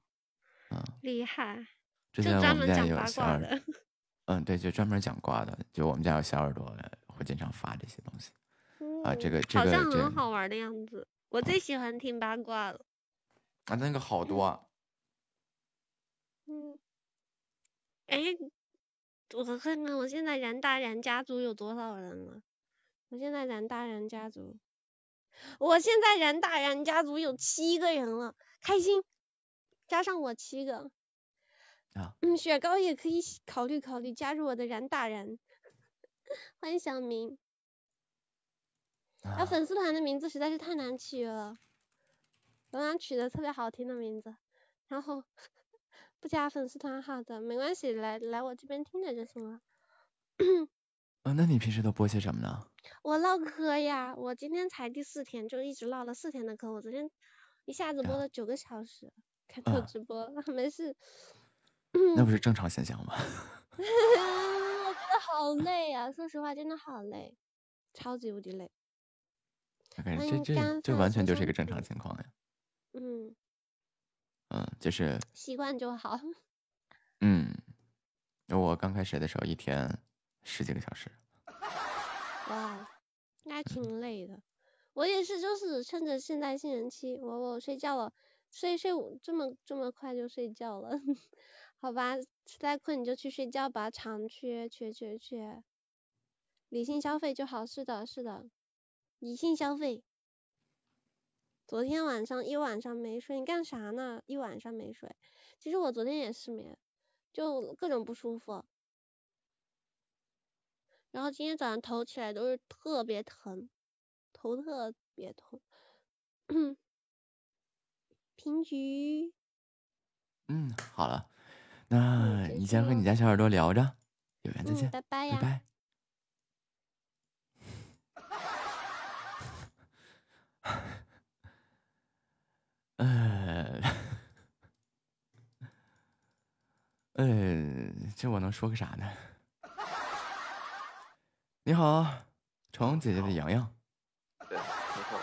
嗯，厉害，之前我们家也有小耳，卦的。<laughs> 嗯，对，就专门讲瓜的，就我们家有小耳朵会经常发这些东西啊。这嗯个这个好像很好玩的样子，我最喜欢听八卦了。啊，那个好多啊，<laughs> 嗯，哎，我看看我现在然大然家族有多少人了？我现在冉大然家族，我现在冉大然家族有七个人了，开心，加上我七个。啊嗯，雪糕也可以考虑考虑加入我的冉大然，<laughs> 欢迎小明。啊粉丝团的名字实在是太难取了，我想取的特别好听的名字，然后 <laughs> 不加粉丝团号的没关系，来来我这边听着就行了。<coughs> 啊，那你平时都播些什么呢？我唠嗑呀，我今天才第四天，就一直唠了四天的嗑，我昨天一下子播啊了九个小时，开头啊直播，没事。那不是 <coughs> 正常现象吗？<laughs> 我觉得好累啊，说实话真的好累，超级无敌累。感欢觉这这这完全就是一个正常情况呀。嗯，嗯，就是习惯就好。<laughs> 嗯，我刚开始的时候一天十几个小时，<laughs> 哇，那挺累的。我也是，就是趁着现在新人期，我我睡觉了，睡睡午这么这么快就睡觉了，<laughs> 好吧，实在困你就去睡觉吧，常缺缺缺缺，理性消费就好，是的，是的，理性消费。昨天晚上一晚上没睡，你干啥呢？一晚上没睡。其实我昨天也失眠，就各种不舒服。然后今天早上头起来都是特别疼，头特别痛。<clears throat> 平局。嗯，好了，那你先和你家小耳朵聊着，有缘再见，拜拜呀，拜拜。<laughs> 呃，<laughs> 呃，这我能说个啥呢？你好，宠姐姐的洋洋。对，没错。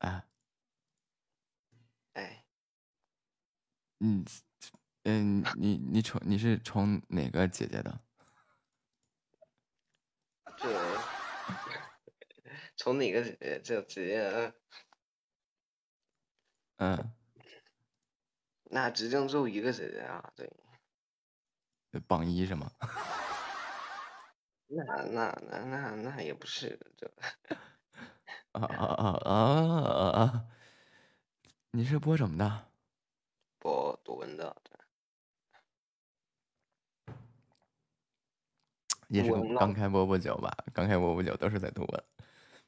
啊。哎。嗯，嗯，你你宠你是宠哪个姐姐的？这宠哪个姐姐？这姐姐。嗯，那直径只有一个姐姐啊，对。榜一是吗？那那那那那也不是这。啊啊啊啊啊！你是播什么的？播读文的。<tsk> 也是刚开播不久吧？刚开播不久，都是在读文。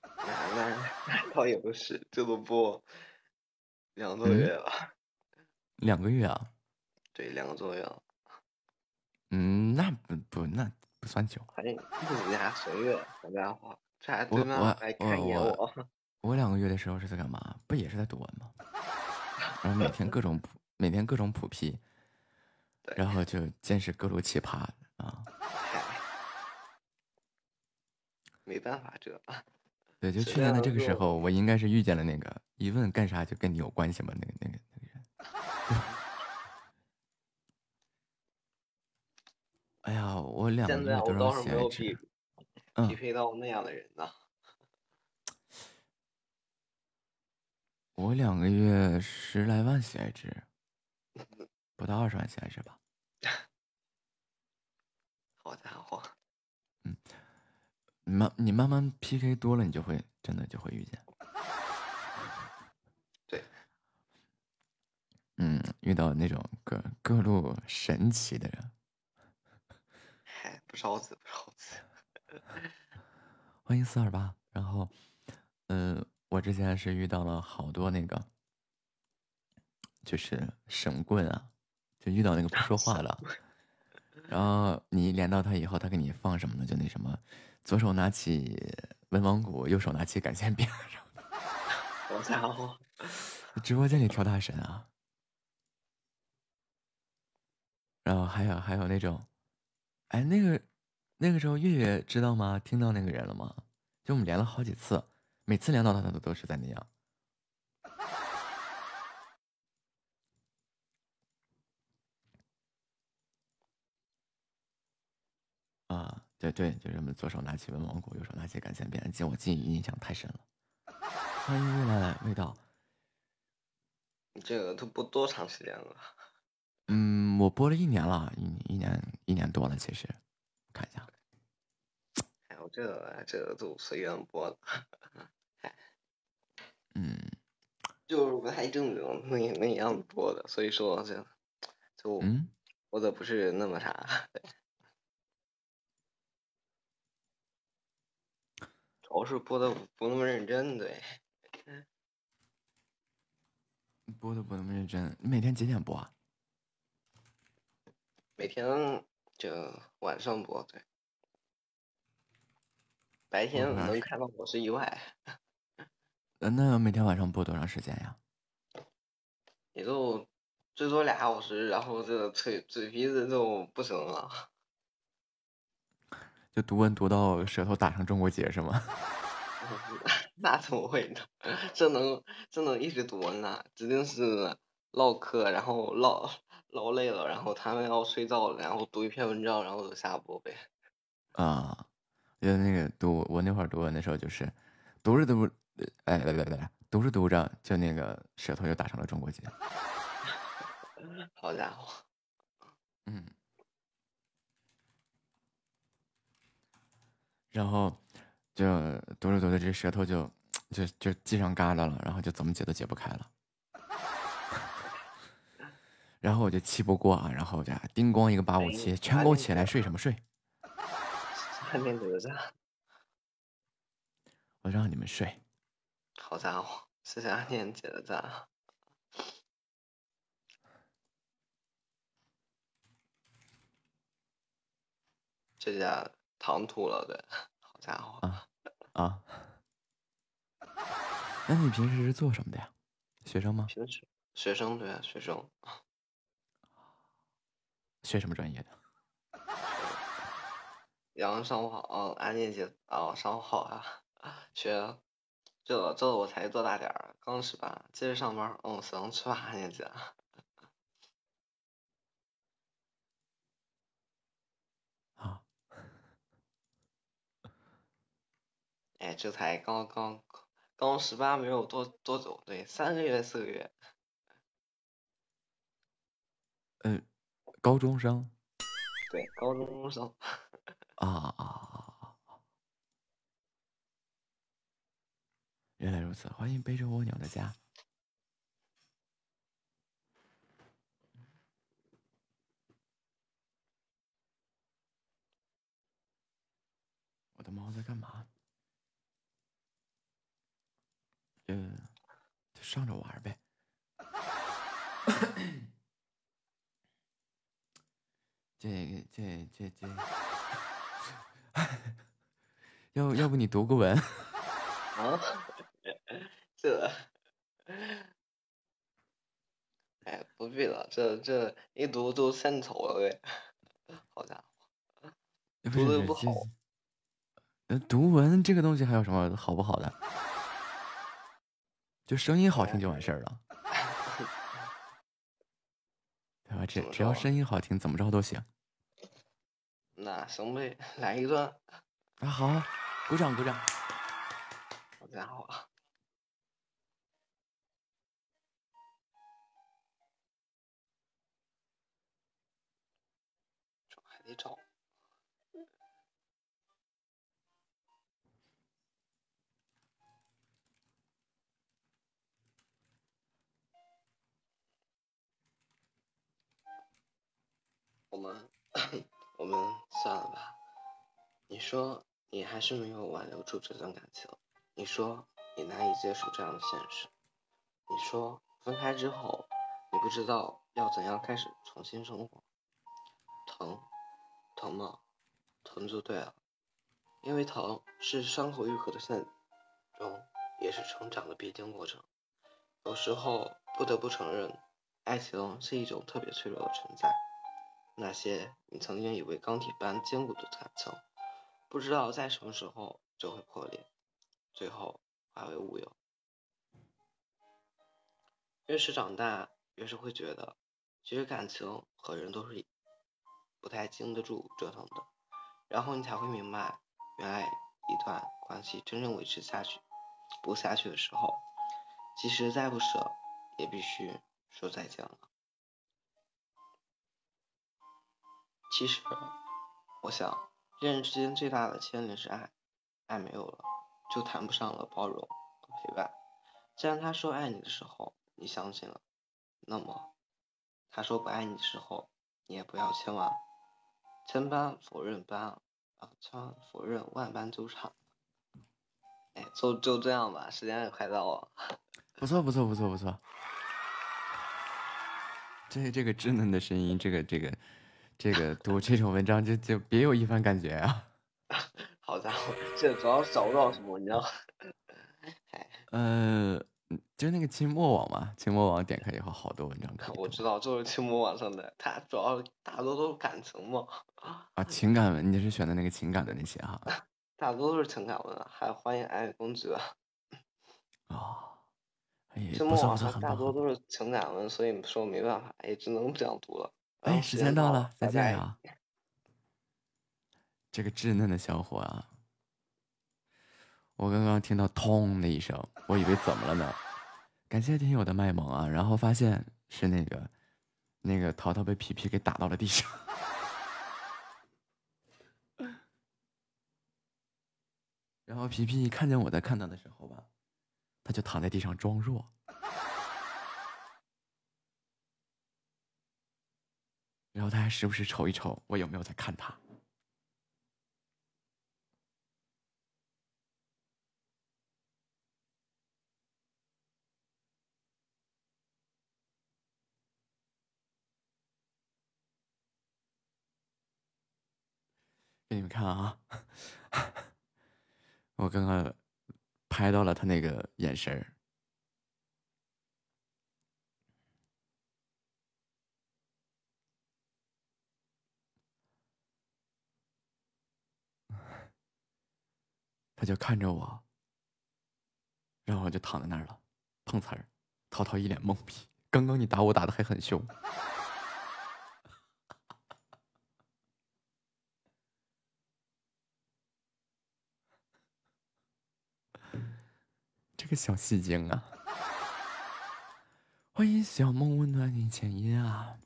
那那那倒也不是，这都播。两个多月了，两个月啊？对，两个多月了。嗯，那不不那不算久。反正你家随月，好家伙，这还对面还看一眼我。<laughs> 我两个月的时候是在干嘛？不也是在读文吗？然后每天各种普，每天各种普批，<laughs> 然后就见识各路奇葩啊。没办法，这。对，就去年的这个时候，我应该是遇见了那个一问干啥就跟你有关系吗？那个那个那个人。<laughs> 哎呀，我两个月都让喜爱值，匹配到那样的人呢。<sniffs> 我两个月十来万喜爱值，不到二十万喜爱值吧。<laughs> 好家伙，嗯。慢，你慢慢 PK 多了，你就会真的就会遇见。<laughs> 对，嗯，遇到那种各各路神奇的人。嗨，不少子，不少子。<laughs> 欢迎四二八。然后，嗯，我之前是遇到了好多那个，就是神棍啊，就遇到那个不说话的。然后你连到他以后，他给你放什么呢？就那什么。左手拿起文王鼓，右手拿起感谢鞭，好家伙！直播间里跳大神啊！然后还有还有那种，哎，那个那个时候月月知道吗？听到那个人了吗？就我们连了好几次，每次连到他，他都都是在那样。啊。对对，就这么左手拿起文王鼓，右手拿起感谢鞭，记我记忆印象太深了。欢迎未来味道。这个都播多长时间了？嗯，我播了一年了，一一年一年多了，其实。看一下。哎呦，这这都随缘播的。嗯。就是不太正经那那样播的，所以说就就播的不是那么啥。主要是播的不那么认真，对。播的不那么认真，你每天几点播啊？每天就晚上播，对。白天能看到我是意外。呃，那每天晚上播多长时间呀？也就最多俩小时，然后这嘴嘴皮子就不行了。<laughs> 就读文读到舌头打上中国结是吗？<laughs> 那怎么会呢？这能这能一直读文呢？指定是唠嗑，然后唠唠累了，然后他们要睡觉了，然后读一篇文章，然后就下播呗。啊，因为那个读我那会儿读文的时候，就是读着读着，哎来来来，读着读着就那个舌头就打成了中国结。<laughs> 好家伙，嗯。然后就读着读着，这舌头就就就系上疙瘩了，然后就怎么解都解不开了。然后我就气不过啊，然后我就叮咣一个八五七，全给我起来，睡什么睡？<laughs> 三点解的站，我让你们睡。好家伙，谢谢阿念姐的赞。这下唐突了，对，好家伙啊啊！那你平时是做什么的呀？学生吗？平时学生对啊，学生。学什么专业的？<laughs> 杨上午好，哦，安念姐，哦，上午好啊，学，这这我才多大点儿，刚十八，接着上班，嗯，行，去吧，安念姐。<laughs> 啊。<laughs> 哎，这才刚刚刚十八，没有多多久，对，三个月四个月。嗯。高中生，对，高中生。啊啊啊！原来如此，欢迎背着蜗牛的家。我的猫在干嘛？嗯就上着玩呗。<laughs> 这这这这，要要不你读个文？啊，<laughs> 这，哎，不必了，这这一读都献丑了呗。好家伙，读的不好。读文这个东西还有什么好不好的？就声音好听就完事儿了。对吧？只只要声音好听，怎么着都行。那行呗，来一段。啊，好，鼓掌鼓掌。好家伙，我们我们算了吧。你说你还是没有挽留住这段感情，你说你难以接受这样的现实，你说分开之后你不知道要怎样开始重新生活。疼，疼吗？疼就对了，因为疼是伤口愈合的现中，也是成长的必经过程。有时候不得不承认，爱情是一种特别脆弱的存在。那些你曾经以为钢铁般坚固的感情，不知道在什么时候就会破裂，最后化为乌有。越是长大，越是会觉得，其实感情和人都是不太经得住折腾的。然后你才会明白，原来一段关系真正维持下去、不下去的时候，即使再不舍，也必须说再见了。其实，我想，恋人之间最大的牵连是爱，爱没有了，就谈不上了包容和陪伴。既然他说爱你的时候，你相信了，那么他说不爱你的时候，你也不要千万千般否认般啊，千万否认万般纠缠。哎，就就这样吧，时间也快到了。<laughs> 不错，不错，不错，不错。<laughs> 这这个稚嫩的声音，这个这个。这个读这种文章就就别有一番感觉啊！<laughs> 好家伙，这主要是找不到什么，你知道？呃，就那个清末网嘛，清末网点开以后好多文章看。我知道，就是清末网上的，它主要大多都是感情嘛。啊，情感文，你是选的那个情感的那些哈？<laughs> 大多都是情感文，还欢迎爱公爵。啊，清末网上大多都是情感文，所以说没办法，也只能这样读了。哎，时间到了，再见啊！这个稚嫩的小伙啊，我刚刚听到“通”的一声，我以为怎么了呢？感谢听友的卖萌啊，然后发现是那个那个淘淘被皮皮给打到了地上，<laughs> 然后皮皮看见我在看他的时候吧，他就躺在地上装弱。然后他还时不时瞅一瞅我有没有在看他。给你们看啊，<laughs> 我刚刚拍到了他那个眼神儿。他就看着我，然后我就躺在那儿了，碰瓷儿。涛涛一脸懵逼，刚刚你打我打的还很凶，这个小戏精啊！欢迎小梦温暖你前音啊！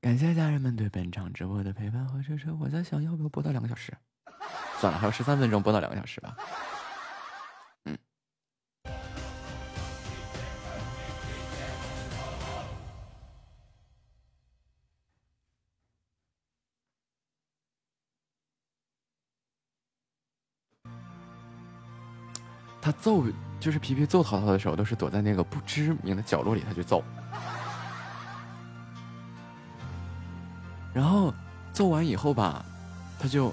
感谢家人们对本场直播的陪伴和支持。我在想要不要播到两个小时？算了，还有十三分钟，播到两个小时吧。嗯。他揍，就是皮皮揍淘淘的时候，都是躲在那个不知名的角落里，他去揍。然后揍完以后吧，他就。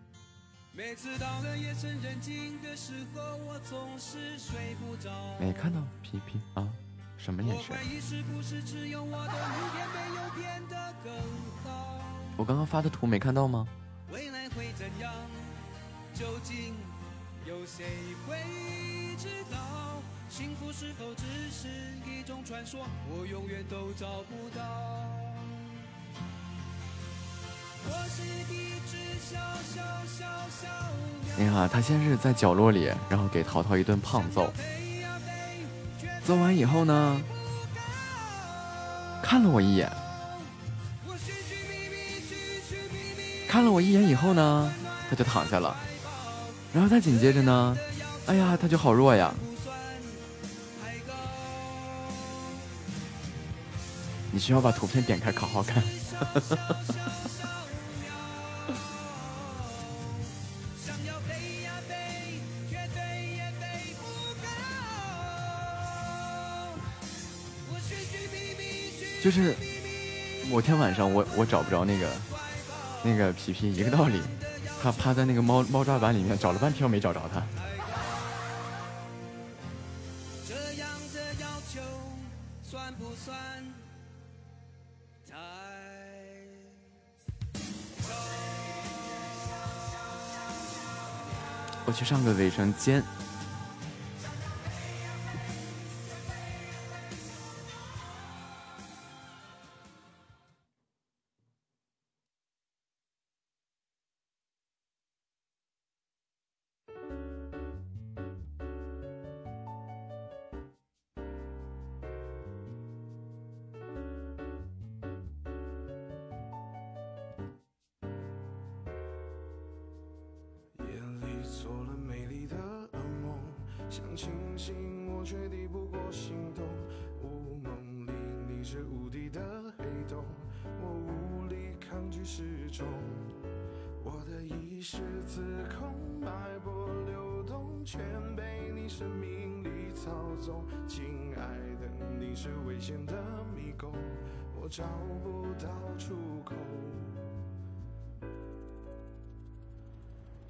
每次到了夜深人静的时候，我总是睡不着。没看到皮皮啊？什么眼神？我刚刚发的图没看到吗？未来会怎样？究竟有谁会知道？幸福是否只是一种传说？我永远都找不到。你看，他先是在角落里，然后给淘淘一顿胖揍。揍完以后呢，看了我一眼，看了我一眼以后呢，他就躺下了。然后他紧接着呢，哎呀，他就好弱呀！你需要把图片点开，好好看。就是某天晚上，我我找不着那个那个皮皮，一个道理，他趴在那个猫猫抓板里面找了半天，没找着他。我去上个卫生间。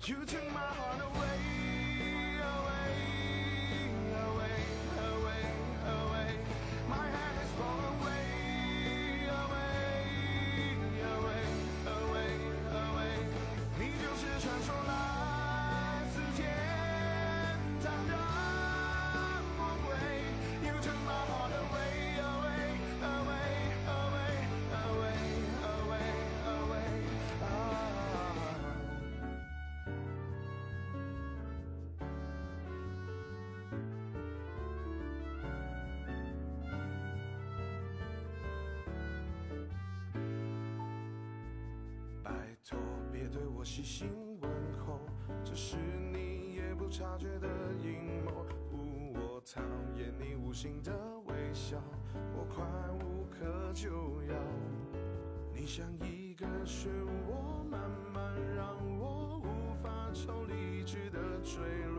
You took my heart away, away. 细心问候，这是你也不察觉的阴谋。我讨厌你无心的微笑，我快无可救药。你像一个漩涡，慢慢让我无法抽离直的坠落。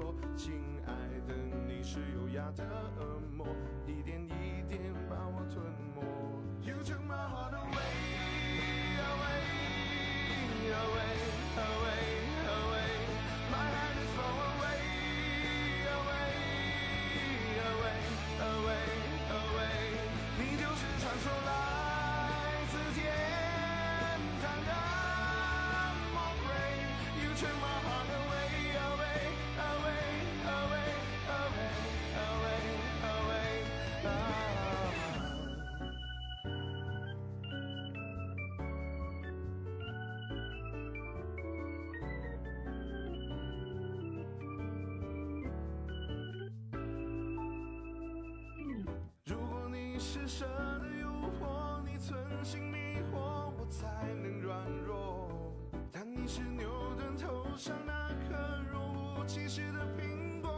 你是蛇的诱惑，你存心迷惑我才能软弱。但你是牛顿头上那颗若无其事的苹果。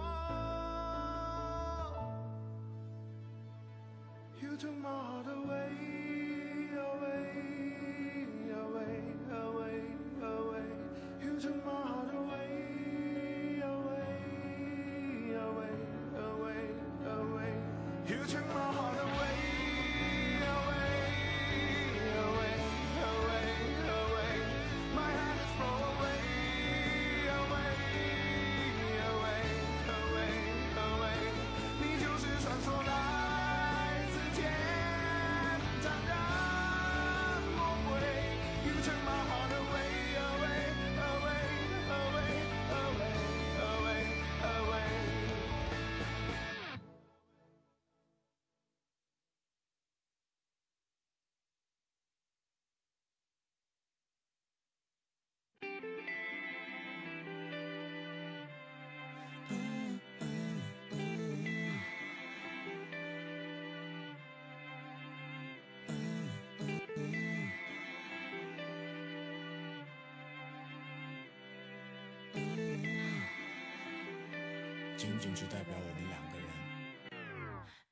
You took my heart away, away, 仅仅只代表我们两个人。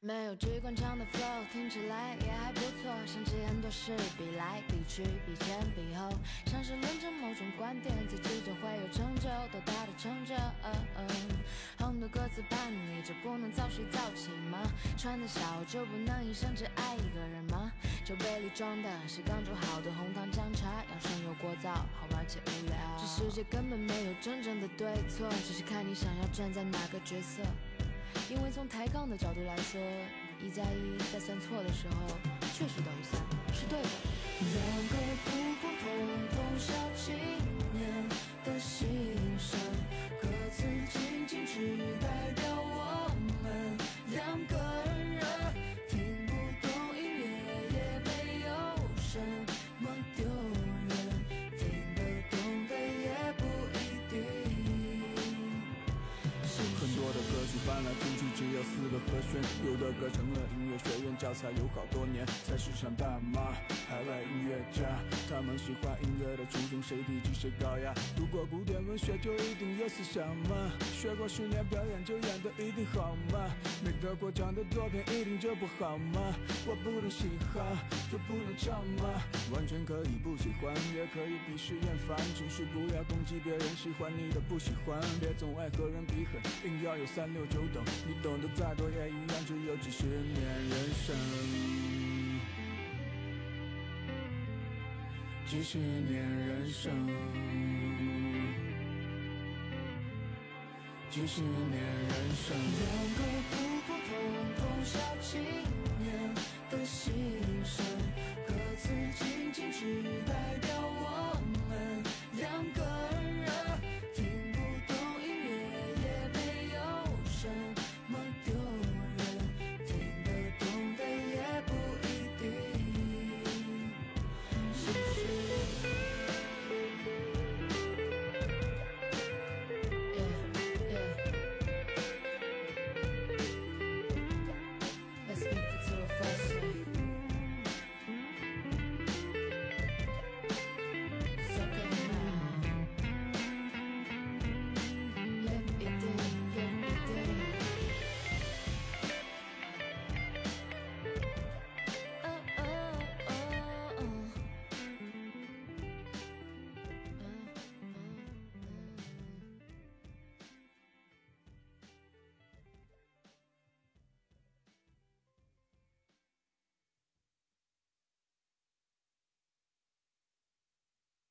没有机关枪的 flow，听起来也还不错。想起很多事，比来比去，比前比后，像是论证某种观点，自己就会有成就，多大的成就？很多歌词叛逆，就不能早睡早起吗？穿的少就不能一生只爱一个人吗？酒杯里装的是刚煮好的红糖姜茶，养生又聒噪，好这世界根本没有真正的对错，只是看你想要站在哪个角色。因为从抬杠的角度来说，一加一在算错的时候，确实等于三，是对的。和弦，有的歌成了音乐学院教材，有好多年。菜市场大妈，海外音乐家，他们喜欢音乐的初衷，谁低级谁高雅。读过古典文学就一定有思想吗？学过十年表演就演的一定好吗？没得过奖的作品一定就不好吗？我不能喜欢就不能唱吗？完全可以不喜欢，也可以鄙视厌烦，只是不要攻击别人喜欢你的不喜欢，别总爱和人比狠，硬要有三六九等，你懂得再多也一样，只有几十年人生。几十年人生，几十年人生。两个普普通通小青年的心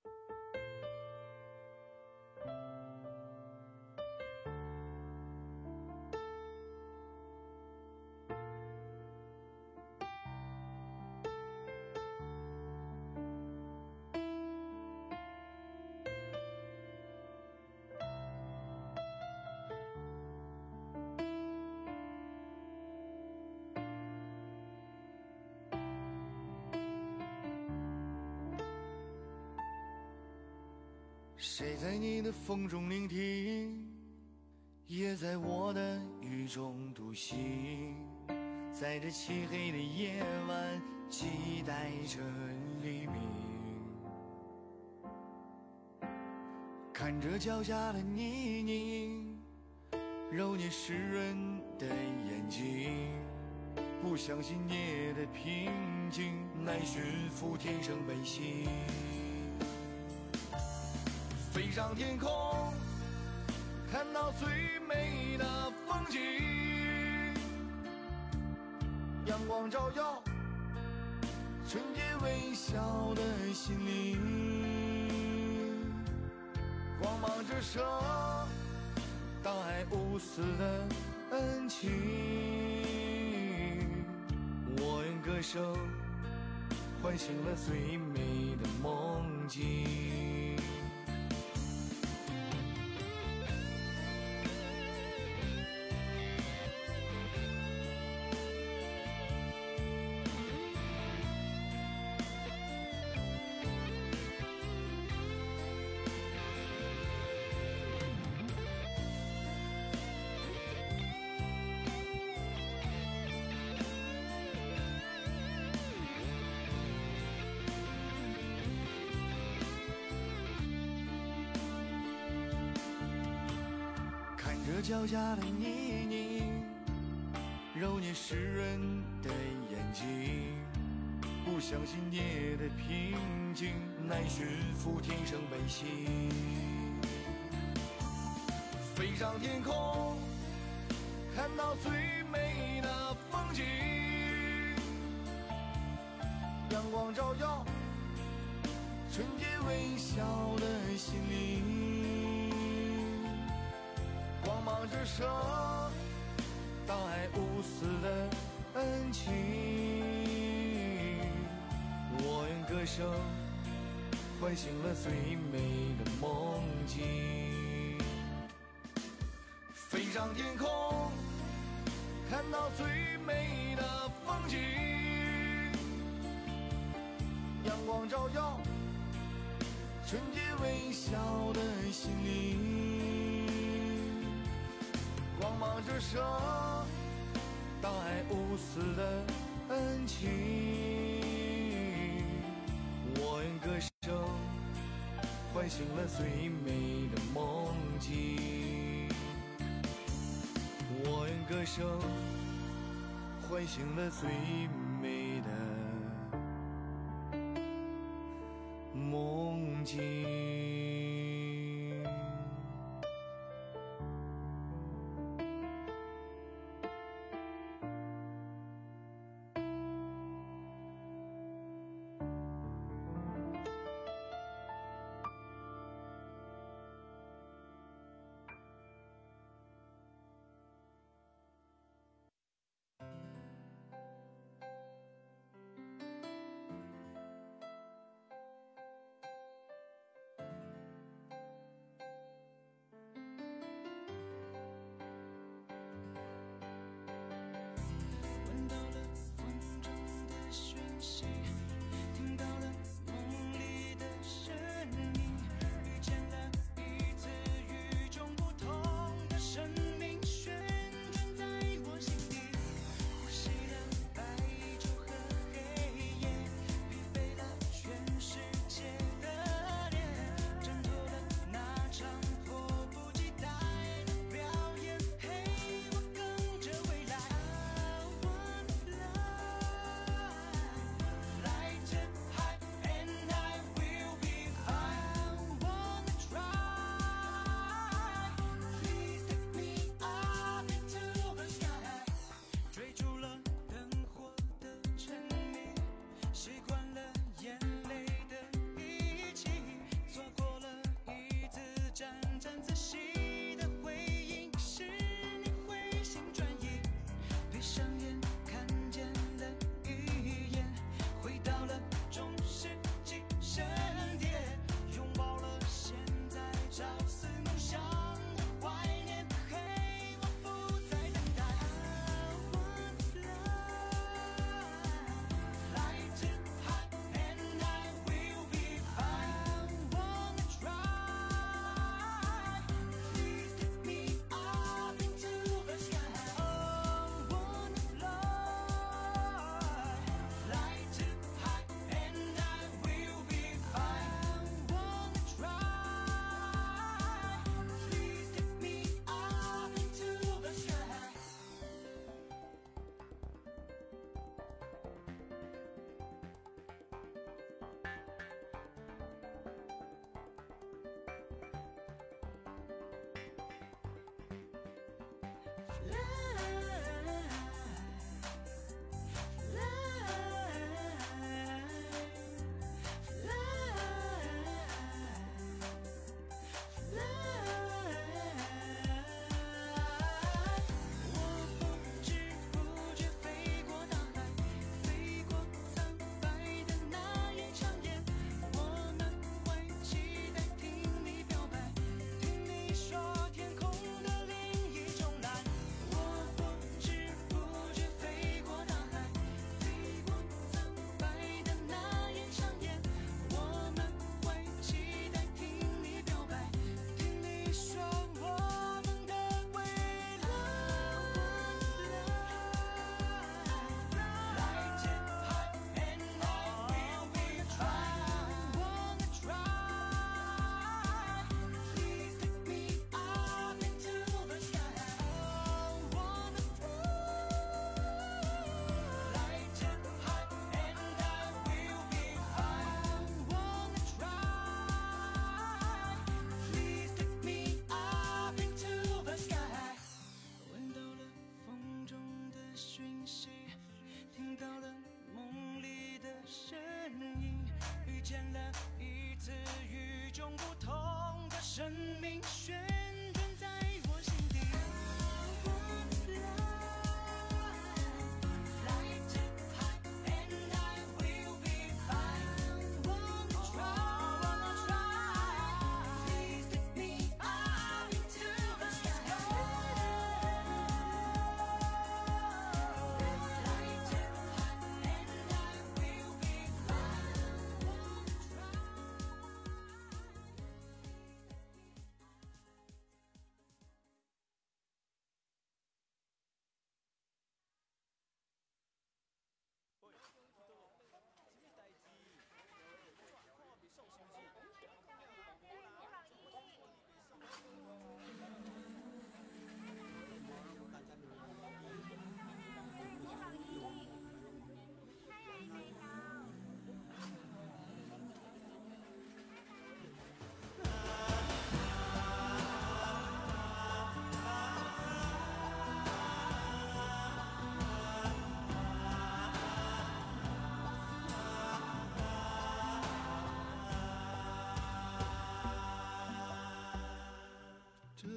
あ!谁在你的风中聆听，也在我的雨中独行，在这漆黑的夜晚，期待着黎明。看着脚下的泥泞，揉捏湿润的眼睛，不相信夜的平静，难驯服天生本性。飞上天空，看到最美的风景，阳光照耀纯洁微笑的心灵，光芒折射大爱无私的恩情。我用歌声唤醒了最美的梦境。脚下的泥泞，揉捏湿润的眼睛，不相信夜的平静，难驯服天生本性。飞上天空，看到最美的风景，阳光照耀纯洁微笑的心灵。光芒折射大爱无私的恩情。我用歌声唤醒了最美的梦境。飞上天空，看到最美的风景。阳光照耀纯洁微笑的心灵。光芒折射大爱无私的恩情。我用歌声唤醒了最美的梦境。我用歌声唤醒了最 love. 生命旋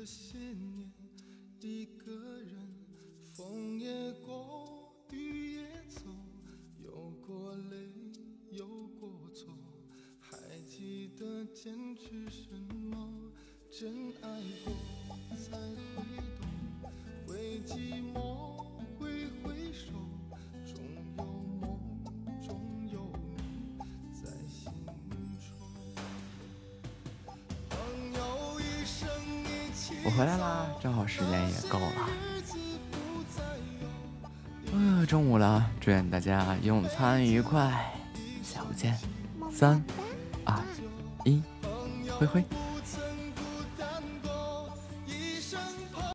年，一我回来啦，正好时间也够了。呃，中午了，祝愿大家用餐愉快，下午见。三、二、一，挥挥。